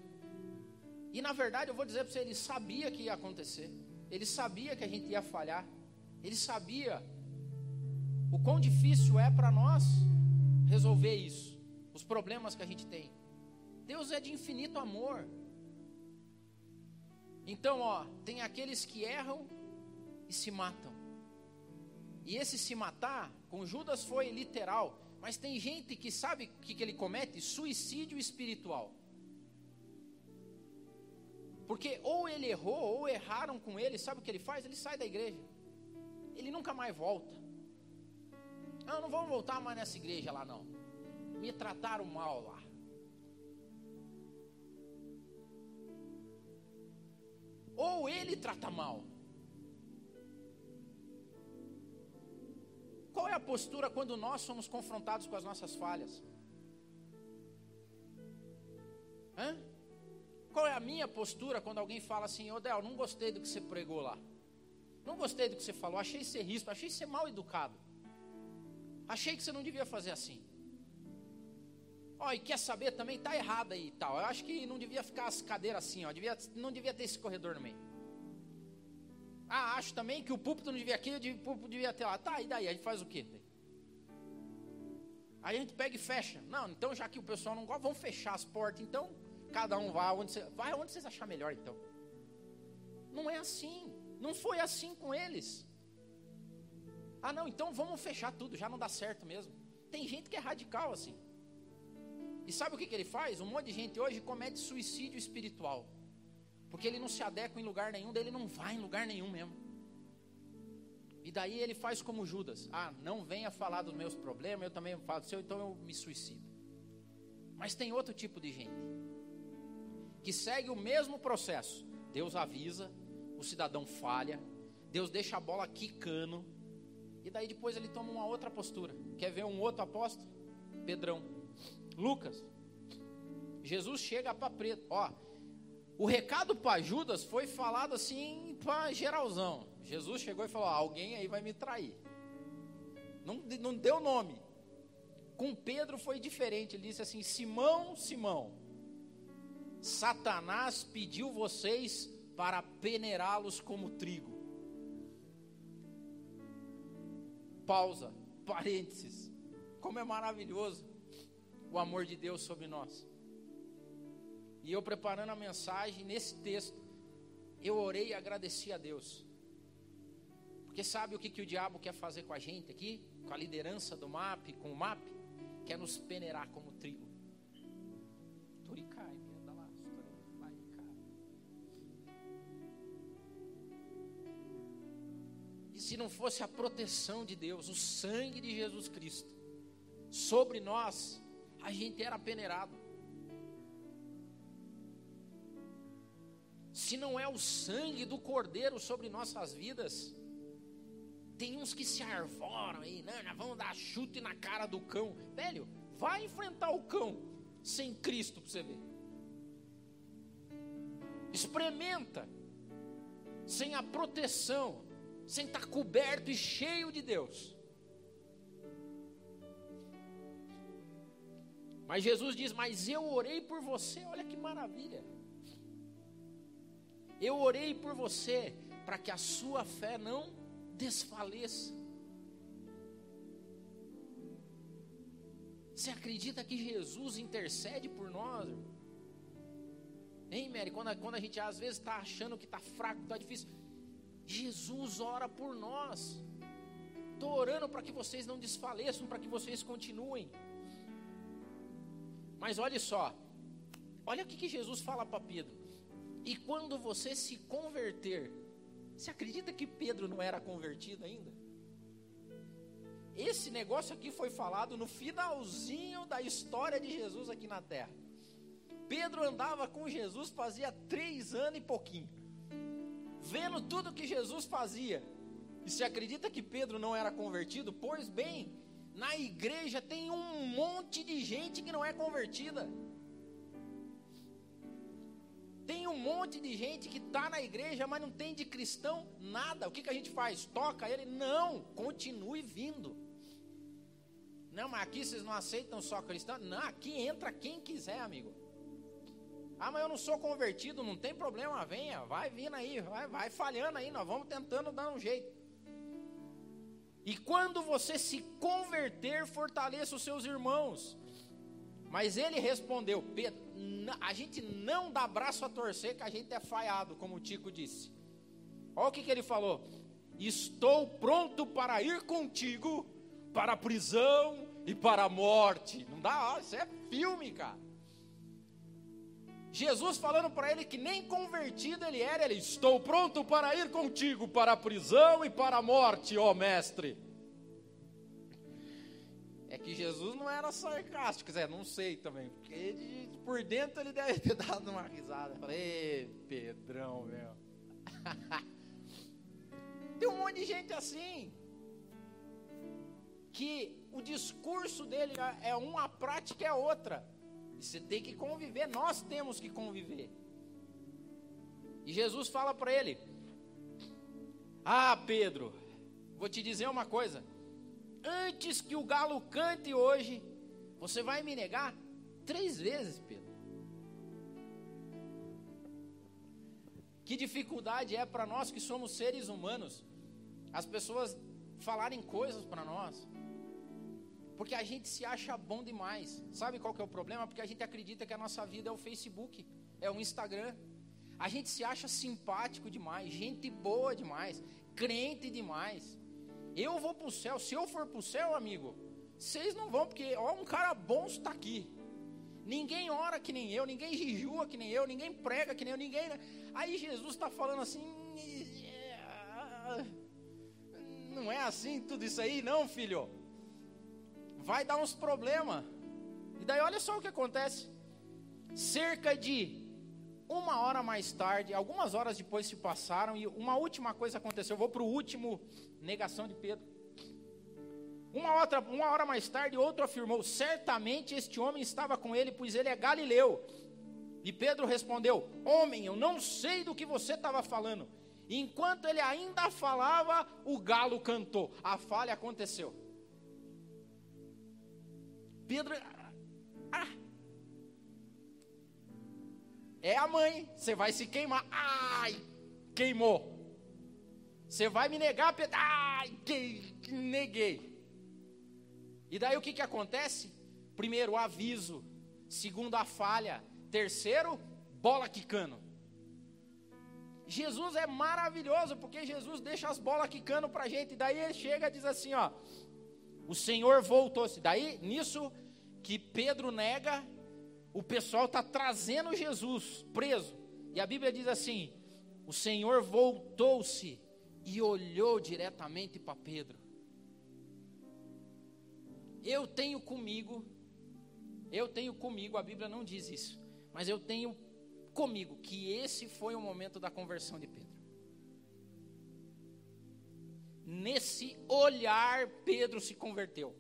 E na verdade eu vou dizer para você, ele sabia que ia acontecer. Ele sabia que a gente ia falhar. Ele sabia o quão difícil é para nós resolver isso os problemas que a gente tem. Deus é de infinito amor. Então, ó, tem aqueles que erram e se matam. E esse se matar, com Judas foi literal, mas tem gente que sabe o que, que ele comete? Suicídio espiritual. Porque ou ele errou, ou erraram com ele, sabe o que ele faz? Ele sai da igreja. Ele nunca mais volta. Não, não vamos voltar mais nessa igreja lá não me trataram mal lá. Ou ele trata mal. Qual é a postura quando nós somos confrontados com as nossas falhas? Hã? Qual é a minha postura quando alguém fala assim, ô Del, não gostei do que você pregou lá. Não gostei do que você falou, achei ser risco, achei ser mal educado. Achei que você não devia fazer assim. Ó, e quer saber também, tá errado aí e tal. Eu acho que não devia ficar as cadeiras assim, ó. Devia, não devia ter esse corredor no meio. Ah, acho também que o púlpito não devia aqui, o púlpito devia ter lá. Tá, e daí? A gente faz o quê? Aí a gente pega e fecha. Não, então já que o pessoal não gosta, vamos fechar as portas. Então, cada um vai onde, você, vai onde vocês achar melhor, então. Não é assim. Não foi assim com eles. Ah, não, então vamos fechar tudo, já não dá certo mesmo. Tem gente que é radical assim. E sabe o que, que ele faz? Um monte de gente hoje comete suicídio espiritual. Porque ele não se adequa em lugar nenhum, daí ele não vai em lugar nenhum mesmo. E daí ele faz como Judas: Ah, não venha falar dos meus problemas, eu também falo do seu, então eu me suicido. Mas tem outro tipo de gente que segue o mesmo processo. Deus avisa, o cidadão falha, Deus deixa a bola quicando. E daí depois ele toma uma outra postura. Quer ver um outro apóstolo? Pedrão. Lucas. Jesus chega para Pedro. Ó, o recado para Judas foi falado assim para geralzão. Jesus chegou e falou: alguém aí vai me trair. Não, não deu nome. Com Pedro foi diferente. Ele disse assim: Simão, Simão, Satanás pediu vocês para peneirá-los como trigo. Pausa, parênteses. Como é maravilhoso o amor de Deus sobre nós. E eu preparando a mensagem nesse texto, eu orei e agradeci a Deus. Porque sabe o que, que o diabo quer fazer com a gente aqui? Com a liderança do MAP, com o MAP? Quer nos peneirar como trigo. Turicai, lá, vai, E se não fosse a proteção de Deus, o sangue de Jesus Cristo sobre nós, a gente era peneirado. se não é o sangue do Cordeiro sobre nossas vidas, tem uns que se arvoram aí, não, nós vamos dar chute na cara do cão. Velho, vai enfrentar o cão sem Cristo para você ver. Experimenta, sem a proteção, sem estar tá coberto e cheio de Deus. Mas Jesus diz: Mas eu orei por você, olha que maravilha. Eu orei por você para que a sua fé não desfaleça. Você acredita que Jesus intercede por nós? Hein, Mary? Quando, quando a gente às vezes está achando que está fraco, está difícil, Jesus ora por nós. Estou orando para que vocês não desfaleçam, para que vocês continuem. Mas olha só, olha o que, que Jesus fala para Pedro. E quando você se converter, você acredita que Pedro não era convertido ainda? Esse negócio aqui foi falado no finalzinho da história de Jesus aqui na terra. Pedro andava com Jesus fazia três anos e pouquinho, vendo tudo que Jesus fazia. E se acredita que Pedro não era convertido? Pois bem, na igreja tem um monte de gente que não é convertida. Tem um monte de gente que está na igreja, mas não tem de cristão nada. O que, que a gente faz? Toca ele? Não, continue vindo. Não, mas aqui vocês não aceitam só cristão? Não, aqui entra quem quiser, amigo. Ah, mas eu não sou convertido, não tem problema, venha, vai vindo aí, vai, vai falhando aí, nós vamos tentando dar um jeito. E quando você se converter, fortaleça os seus irmãos. Mas ele respondeu: Pedro, a gente não dá braço a torcer que a gente é falhado, como o Tico disse. Olha o que, que ele falou: Estou pronto para ir contigo para a prisão e para a morte. Não dá, isso é filme, cara. Jesus falando para ele que nem convertido ele era, ele: Estou pronto para ir contigo para a prisão e para a morte, ó mestre. É que Jesus não era sarcástico, é, não sei também, porque por dentro ele deve ter dado uma risada. Falei, Pedrão, meu. Tem um monte de gente assim, que o discurso dele é, é uma, a prática é outra. Você tem que conviver, nós temos que conviver. E Jesus fala para ele: Ah, Pedro, vou te dizer uma coisa antes que o galo cante hoje, você vai me negar três vezes, Pedro. Que dificuldade é para nós que somos seres humanos, as pessoas falarem coisas para nós, porque a gente se acha bom demais. Sabe qual que é o problema? Porque a gente acredita que a nossa vida é o Facebook, é o Instagram. A gente se acha simpático demais, gente boa demais, crente demais. Eu vou para o céu. Se eu for para o céu, amigo, vocês não vão, porque ó, um cara bom está aqui. Ninguém ora que nem eu, ninguém jejua que nem eu, ninguém prega que nem eu, ninguém. Aí Jesus está falando assim. Não é assim tudo isso aí, não, filho. Vai dar uns problemas. E daí olha só o que acontece. Cerca de Uma hora mais tarde, algumas horas depois se passaram e uma última coisa aconteceu. Eu vou para o último negação de Pedro. Uma, outra, uma hora mais tarde, outro afirmou: Certamente este homem estava com ele, pois ele é galileu. E Pedro respondeu: Homem, eu não sei do que você estava falando. E enquanto ele ainda falava, o galo cantou. A falha aconteceu. Pedro. Ah, é a mãe, você vai se queimar. Ai, queimou. Você vai me negar, Pedro. Ai, que, neguei. E daí o que, que acontece? Primeiro, aviso. Segundo, a falha. Terceiro, bola quicando. Jesus é maravilhoso, porque Jesus deixa as bolas quicando para a gente. E daí ele chega e diz assim: ó, o Senhor voltou-se. Daí, nisso que Pedro nega, o pessoal está trazendo Jesus preso. E a Bíblia diz assim: o Senhor voltou-se e olhou diretamente para Pedro. Eu tenho comigo, eu tenho comigo, a Bíblia não diz isso, mas eu tenho comigo que esse foi o momento da conversão de Pedro. Nesse olhar, Pedro se converteu.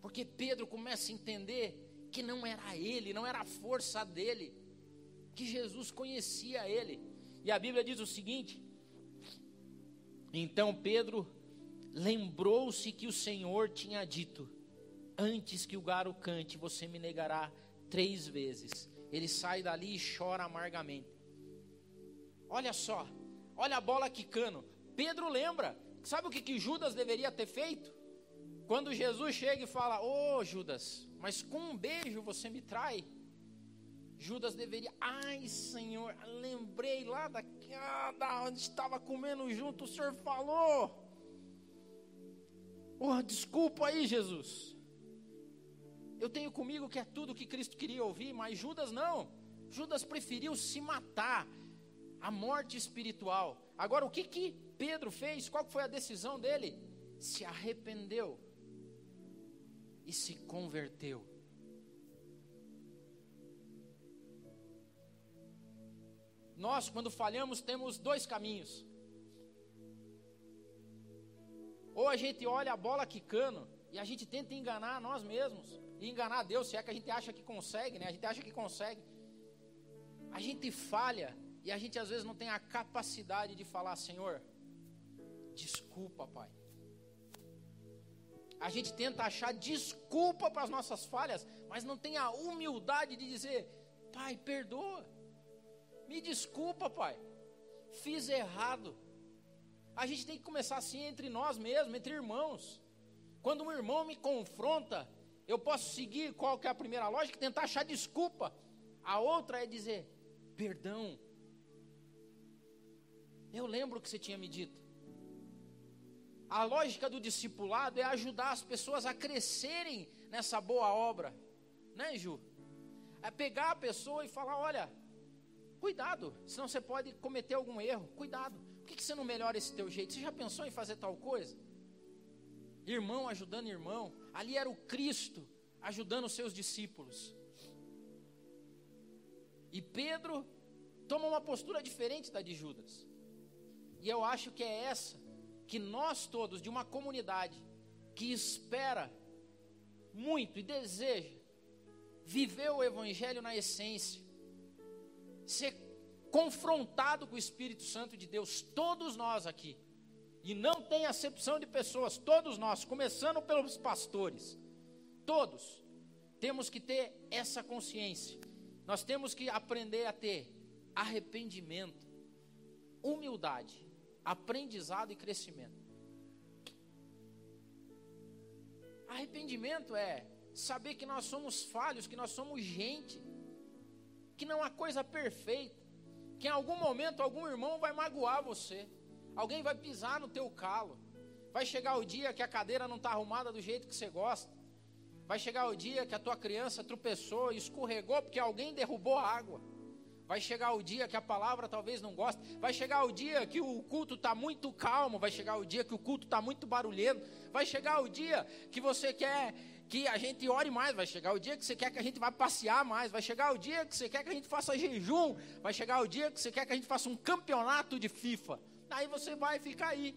Porque Pedro começa a entender que não era ele, não era a força dele, que Jesus conhecia ele. E a Bíblia diz o seguinte: então Pedro lembrou-se que o Senhor tinha dito: Antes que o garo cante, você me negará três vezes. Ele sai dali e chora amargamente. Olha só, olha a bola quicando. Pedro lembra, sabe o que, que Judas deveria ter feito? Quando Jesus chega e fala: Ô oh, Judas, mas com um beijo você me trai. Judas deveria, ai Senhor, lembrei lá da, ah, da onde estava comendo junto, o Senhor falou. Oh, desculpa aí, Jesus. Eu tenho comigo que é tudo que Cristo queria ouvir, mas Judas não. Judas preferiu se matar, a morte espiritual. Agora, o que que Pedro fez? Qual foi a decisão dele? Se arrependeu e se converteu. Nós, quando falhamos, temos dois caminhos. Ou a gente olha a bola quicando e a gente tenta enganar nós mesmos. E enganar Deus, se é que a gente acha que consegue, né? A gente acha que consegue. A gente falha e a gente às vezes não tem a capacidade de falar, Senhor, desculpa, Pai. A gente tenta achar desculpa para as nossas falhas, mas não tem a humildade de dizer, Pai, perdoa. Me desculpa, Pai. Fiz errado. A gente tem que começar assim entre nós mesmos, entre irmãos. Quando um irmão me confronta, eu posso seguir qual que é a primeira lógica, tentar achar desculpa. A outra é dizer, perdão. Eu lembro o que você tinha me dito. A lógica do discipulado é ajudar as pessoas a crescerem nessa boa obra, né, Ju? É pegar a pessoa e falar: olha, cuidado, senão você pode cometer algum erro, cuidado. Por que, você não melhora esse teu jeito? Você já pensou em fazer tal coisa? Irmão ajudando irmão. Ali era o Cristo ajudando os seus discípulos. E Pedro toma uma postura diferente da de Judas. E eu acho que é essa que nós todos, de uma comunidade que espera muito e deseja viver o Evangelho na essência, ser confrontado com o Espírito Santo de Deus, todos nós aqui. E não tem acepção de pessoas, todos nós, começando pelos pastores, todos, temos que ter essa consciência. Nós temos que aprender a ter arrependimento, humildade, aprendizado e crescimento. Arrependimento é saber que nós somos falhos, que nós somos gente, que não há coisa perfeita que em algum momento algum irmão vai magoar você, alguém vai pisar no teu calo, vai chegar o dia que a cadeira não está arrumada do jeito que você gosta, vai chegar o dia que a tua criança tropeçou escorregou porque alguém derrubou a água. Vai chegar o dia que a palavra talvez não goste. Vai chegar o dia que o culto está muito calmo. Vai chegar o dia que o culto está muito barulhento. Vai chegar o dia que você quer que a gente ore mais, vai chegar o dia que você quer que a gente vá passear mais, vai chegar o dia que você quer que a gente faça jejum, vai chegar o dia que você quer que a gente faça um campeonato de FIFA. Aí você vai ficar aí.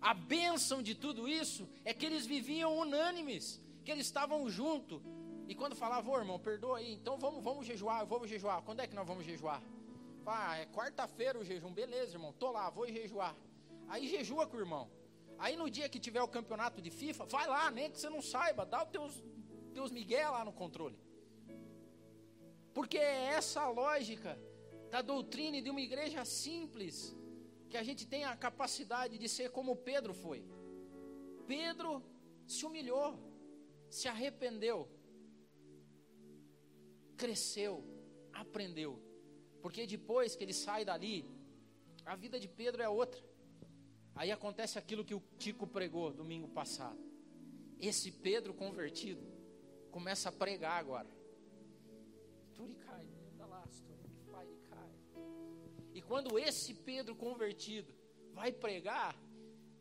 A bênção de tudo isso é que eles viviam unânimes, que eles estavam juntos. E quando falava, ô irmão, perdoa aí, então vamos, vamos jejuar, vamos jejuar. Quando é que nós vamos jejuar? Ah, é quarta-feira o jejum, beleza, irmão, tô lá, vou jejuar. Aí jejua com o irmão. Aí no dia que tiver o campeonato de FIFA, vai lá, nem que você não saiba, dá os teus, teus migué lá no controle. Porque é essa a lógica da doutrina de uma igreja simples, que a gente tem a capacidade de ser como Pedro foi. Pedro se humilhou, se arrependeu, cresceu, aprendeu. Porque depois que ele sai dali, a vida de Pedro é outra. Aí acontece aquilo que o Tico pregou domingo passado. Esse Pedro convertido começa a pregar agora. E quando esse Pedro convertido vai pregar,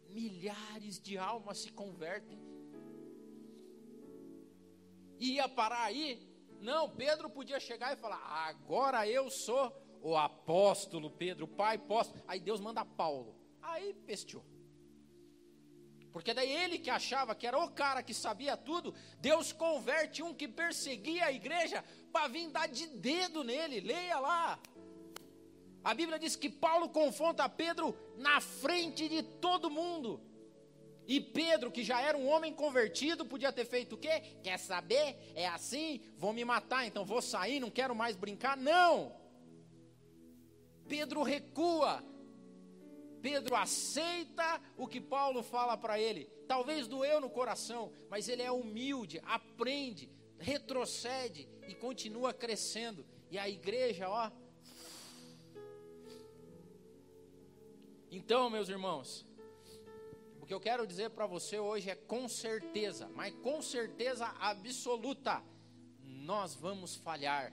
milhares de almas se convertem. E ia parar aí? Não, Pedro podia chegar e falar: agora eu sou o apóstolo Pedro, pai apóstolo. Aí Deus manda Paulo. Aí pesteou. Porque daí ele que achava que era o cara que sabia tudo, Deus converte um que perseguia a igreja para vir dar de dedo nele. Leia lá. A Bíblia diz que Paulo confronta Pedro na frente de todo mundo. E Pedro, que já era um homem convertido, podia ter feito o quê? Quer saber? É assim? Vou me matar, então vou sair, não quero mais brincar. Não! Pedro recua, Pedro aceita o que Paulo fala para ele. Talvez doeu no coração, mas ele é humilde, aprende, retrocede e continua crescendo. E a igreja, ó. Então, meus irmãos, o que eu quero dizer para você hoje é com certeza, mas com certeza absoluta, nós vamos falhar.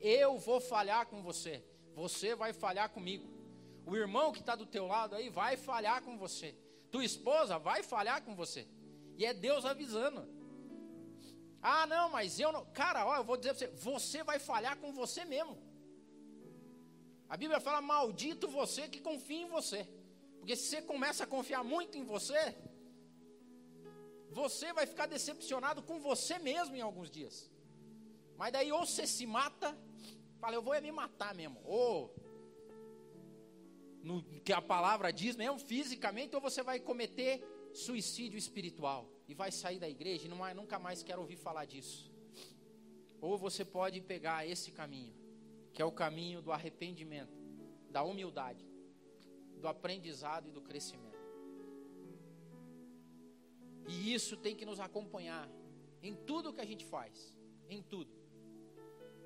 Eu vou falhar com você, você vai falhar comigo. O irmão que está do teu lado aí vai falhar com você. Tua esposa vai falhar com você. E é Deus avisando. Ah, não, mas eu não. Cara, ó, eu vou dizer para você: você vai falhar com você mesmo. A Bíblia fala: maldito você que confia em você. Porque se você começa a confiar muito em você, você vai ficar decepcionado com você mesmo em alguns dias. Mas daí ou você se mata, fala, eu vou é me matar mesmo. Ou no que a palavra diz mesmo, fisicamente, ou você vai cometer suicídio espiritual e vai sair da igreja e não, nunca mais quer ouvir falar disso. Ou você pode pegar esse caminho, que é o caminho do arrependimento, da humildade, do aprendizado e do crescimento. E isso tem que nos acompanhar em tudo que a gente faz, em tudo.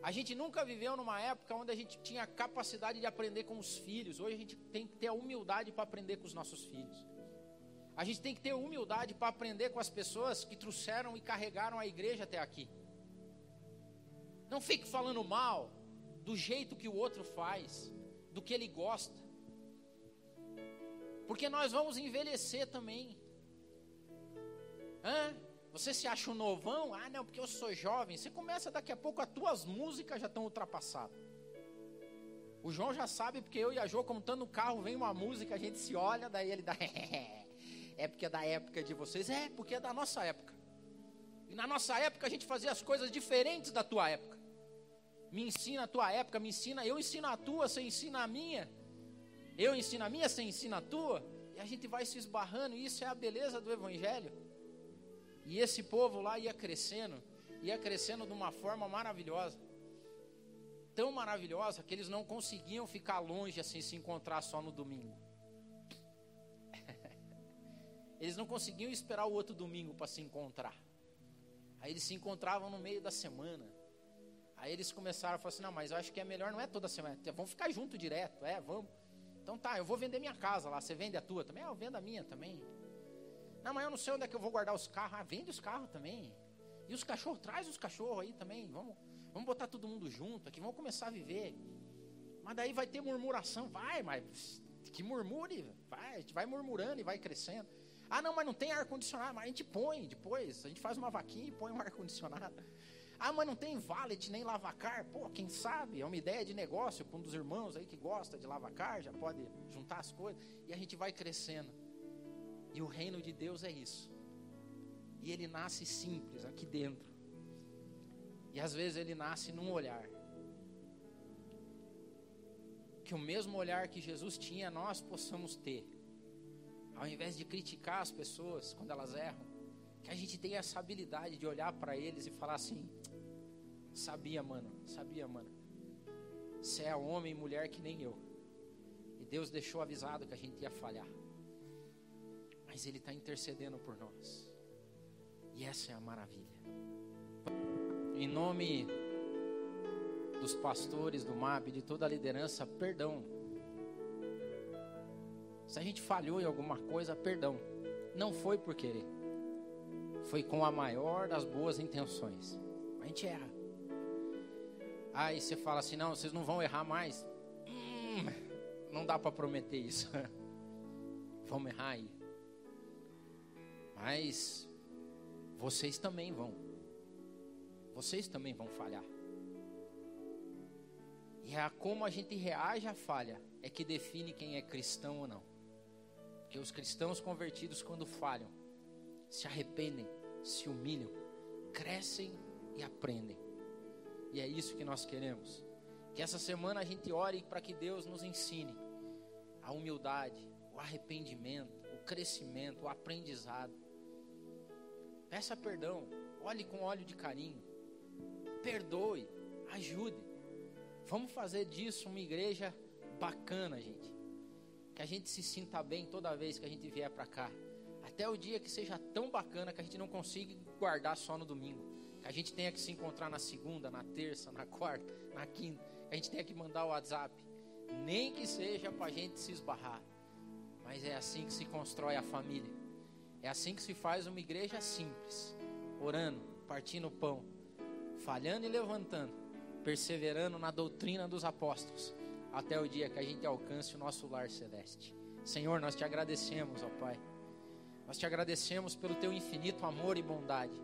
A gente nunca viveu numa época onde a gente tinha capacidade de aprender com os filhos. Hoje a gente tem que ter a humildade para aprender com os nossos filhos. A gente tem que ter humildade para aprender com as pessoas que trouxeram e carregaram a igreja até aqui. Não fique falando mal do jeito que o outro faz, do que ele gosta. Porque nós vamos envelhecer também. Hã? Você se acha um novão? Ah, não, porque eu sou jovem. Você começa daqui a pouco, as tuas músicas já estão ultrapassadas. O João já sabe, porque eu e a Jo, como estando no carro, vem uma música, a gente se olha, daí ele dá. é porque é da época de vocês? É, porque é da nossa época. E na nossa época a gente fazia as coisas diferentes da tua época. Me ensina a tua época, me ensina, eu ensino a tua, você ensina a minha. Eu ensino a minha, você ensina a tua. E a gente vai se esbarrando, e isso é a beleza do Evangelho. E esse povo lá ia crescendo, ia crescendo de uma forma maravilhosa. Tão maravilhosa que eles não conseguiam ficar longe assim, se encontrar só no domingo. eles não conseguiam esperar o outro domingo para se encontrar. Aí eles se encontravam no meio da semana. Aí eles começaram a falar assim: não, mas eu acho que é melhor, não é toda semana, vamos ficar junto direto, é, vamos. Então tá, eu vou vender minha casa lá, você vende a tua também? Ah, eu vendo a minha também. Não, mas eu não sei onde é que eu vou guardar os carros. Ah, vende os carros também. E os cachorros, traz os cachorros aí também. Vamos, vamos botar todo mundo junto aqui, vamos começar a viver. Mas daí vai ter murmuração. Vai, mas que murmure. Vai, a gente vai murmurando e vai crescendo. Ah, não, mas não tem ar-condicionado. Mas a gente põe depois. A gente faz uma vaquinha e põe um ar-condicionado. Ah, mas não tem valet nem lavacar. Pô, quem sabe? É uma ideia de negócio para um dos irmãos aí que gosta de lavacar, já pode juntar as coisas. E a gente vai crescendo. E o reino de Deus é isso. E ele nasce simples aqui dentro. E às vezes ele nasce num olhar. Que o mesmo olhar que Jesus tinha, nós possamos ter. Ao invés de criticar as pessoas quando elas erram, que a gente tenha essa habilidade de olhar para eles e falar assim: sabia, mano, sabia, mano. Você é homem e mulher que nem eu. E Deus deixou avisado que a gente ia falhar. Mas Ele está intercedendo por nós. E essa é a maravilha. Em nome dos pastores do MAB, de toda a liderança, perdão. Se a gente falhou em alguma coisa, perdão. Não foi por querer. Foi com a maior das boas intenções. A gente erra. Aí você fala assim: não, vocês não vão errar mais. Hum, não dá para prometer isso. Vamos errar aí. Mas vocês também vão. Vocês também vão falhar. E é como a gente reage à falha é que define quem é cristão ou não. Porque os cristãos convertidos, quando falham, se arrependem, se humilham, crescem e aprendem. E é isso que nós queremos. Que essa semana a gente ore para que Deus nos ensine a humildade, o arrependimento, o crescimento, o aprendizado. Peça perdão, olhe com óleo de carinho, perdoe, ajude. Vamos fazer disso uma igreja bacana, gente. Que a gente se sinta bem toda vez que a gente vier para cá. Até o dia que seja tão bacana que a gente não consiga guardar só no domingo. A gente tenha que se encontrar na segunda, na terça, na quarta, na quinta. A gente tenha que mandar o WhatsApp. Nem que seja para a gente se esbarrar. Mas é assim que se constrói a família. É assim que se faz uma igreja simples, orando, partindo o pão, falhando e levantando, perseverando na doutrina dos apóstolos, até o dia que a gente alcance o nosso lar celeste. Senhor, nós te agradecemos, ó Pai. Nós te agradecemos pelo teu infinito amor e bondade.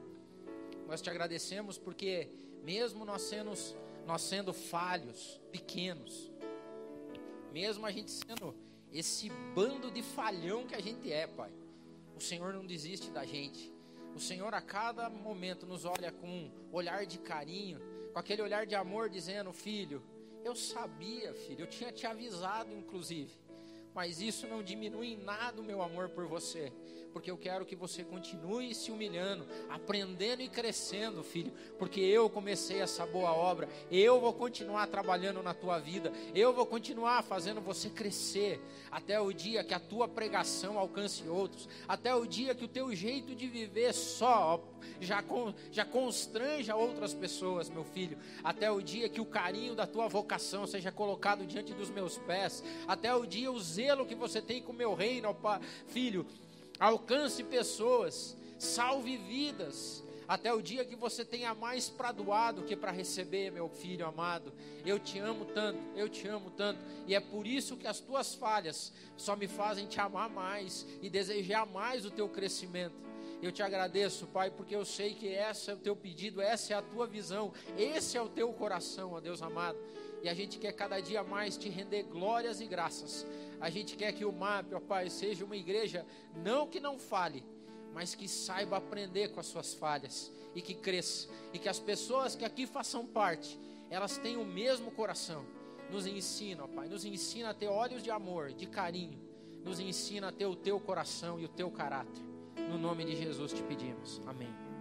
Nós te agradecemos porque mesmo nós sendo, nós sendo falhos, pequenos, mesmo a gente sendo esse bando de falhão que a gente é, Pai, o Senhor não desiste da gente. O Senhor a cada momento nos olha com um olhar de carinho, com aquele olhar de amor, dizendo: Filho, eu sabia, filho, eu tinha te avisado, inclusive, mas isso não diminui em nada o meu amor por você porque eu quero que você continue se humilhando, aprendendo e crescendo, filho, porque eu comecei essa boa obra, eu vou continuar trabalhando na tua vida, eu vou continuar fazendo você crescer, até o dia que a tua pregação alcance outros, até o dia que o teu jeito de viver só já, já constranja outras pessoas, meu filho, até o dia que o carinho da tua vocação seja colocado diante dos meus pés, até o dia o zelo que você tem com o meu reino, filho, alcance pessoas, salve vidas, até o dia que você tenha mais para doar do que para receber, meu filho amado. Eu te amo tanto, eu te amo tanto, e é por isso que as tuas falhas só me fazem te amar mais e desejar mais o teu crescimento. Eu te agradeço, Pai, porque eu sei que esse é o teu pedido, essa é a tua visão, esse é o teu coração, ó Deus amado. E a gente quer cada dia mais te render glórias e graças. A gente quer que o MAP, ó Pai, seja uma igreja não que não fale, mas que saiba aprender com as suas falhas e que cresça. E que as pessoas que aqui façam parte, elas tenham o mesmo coração. Nos ensina, ó Pai, nos ensina a ter olhos de amor, de carinho. Nos ensina a ter o teu coração e o teu caráter. No nome de Jesus te pedimos. Amém.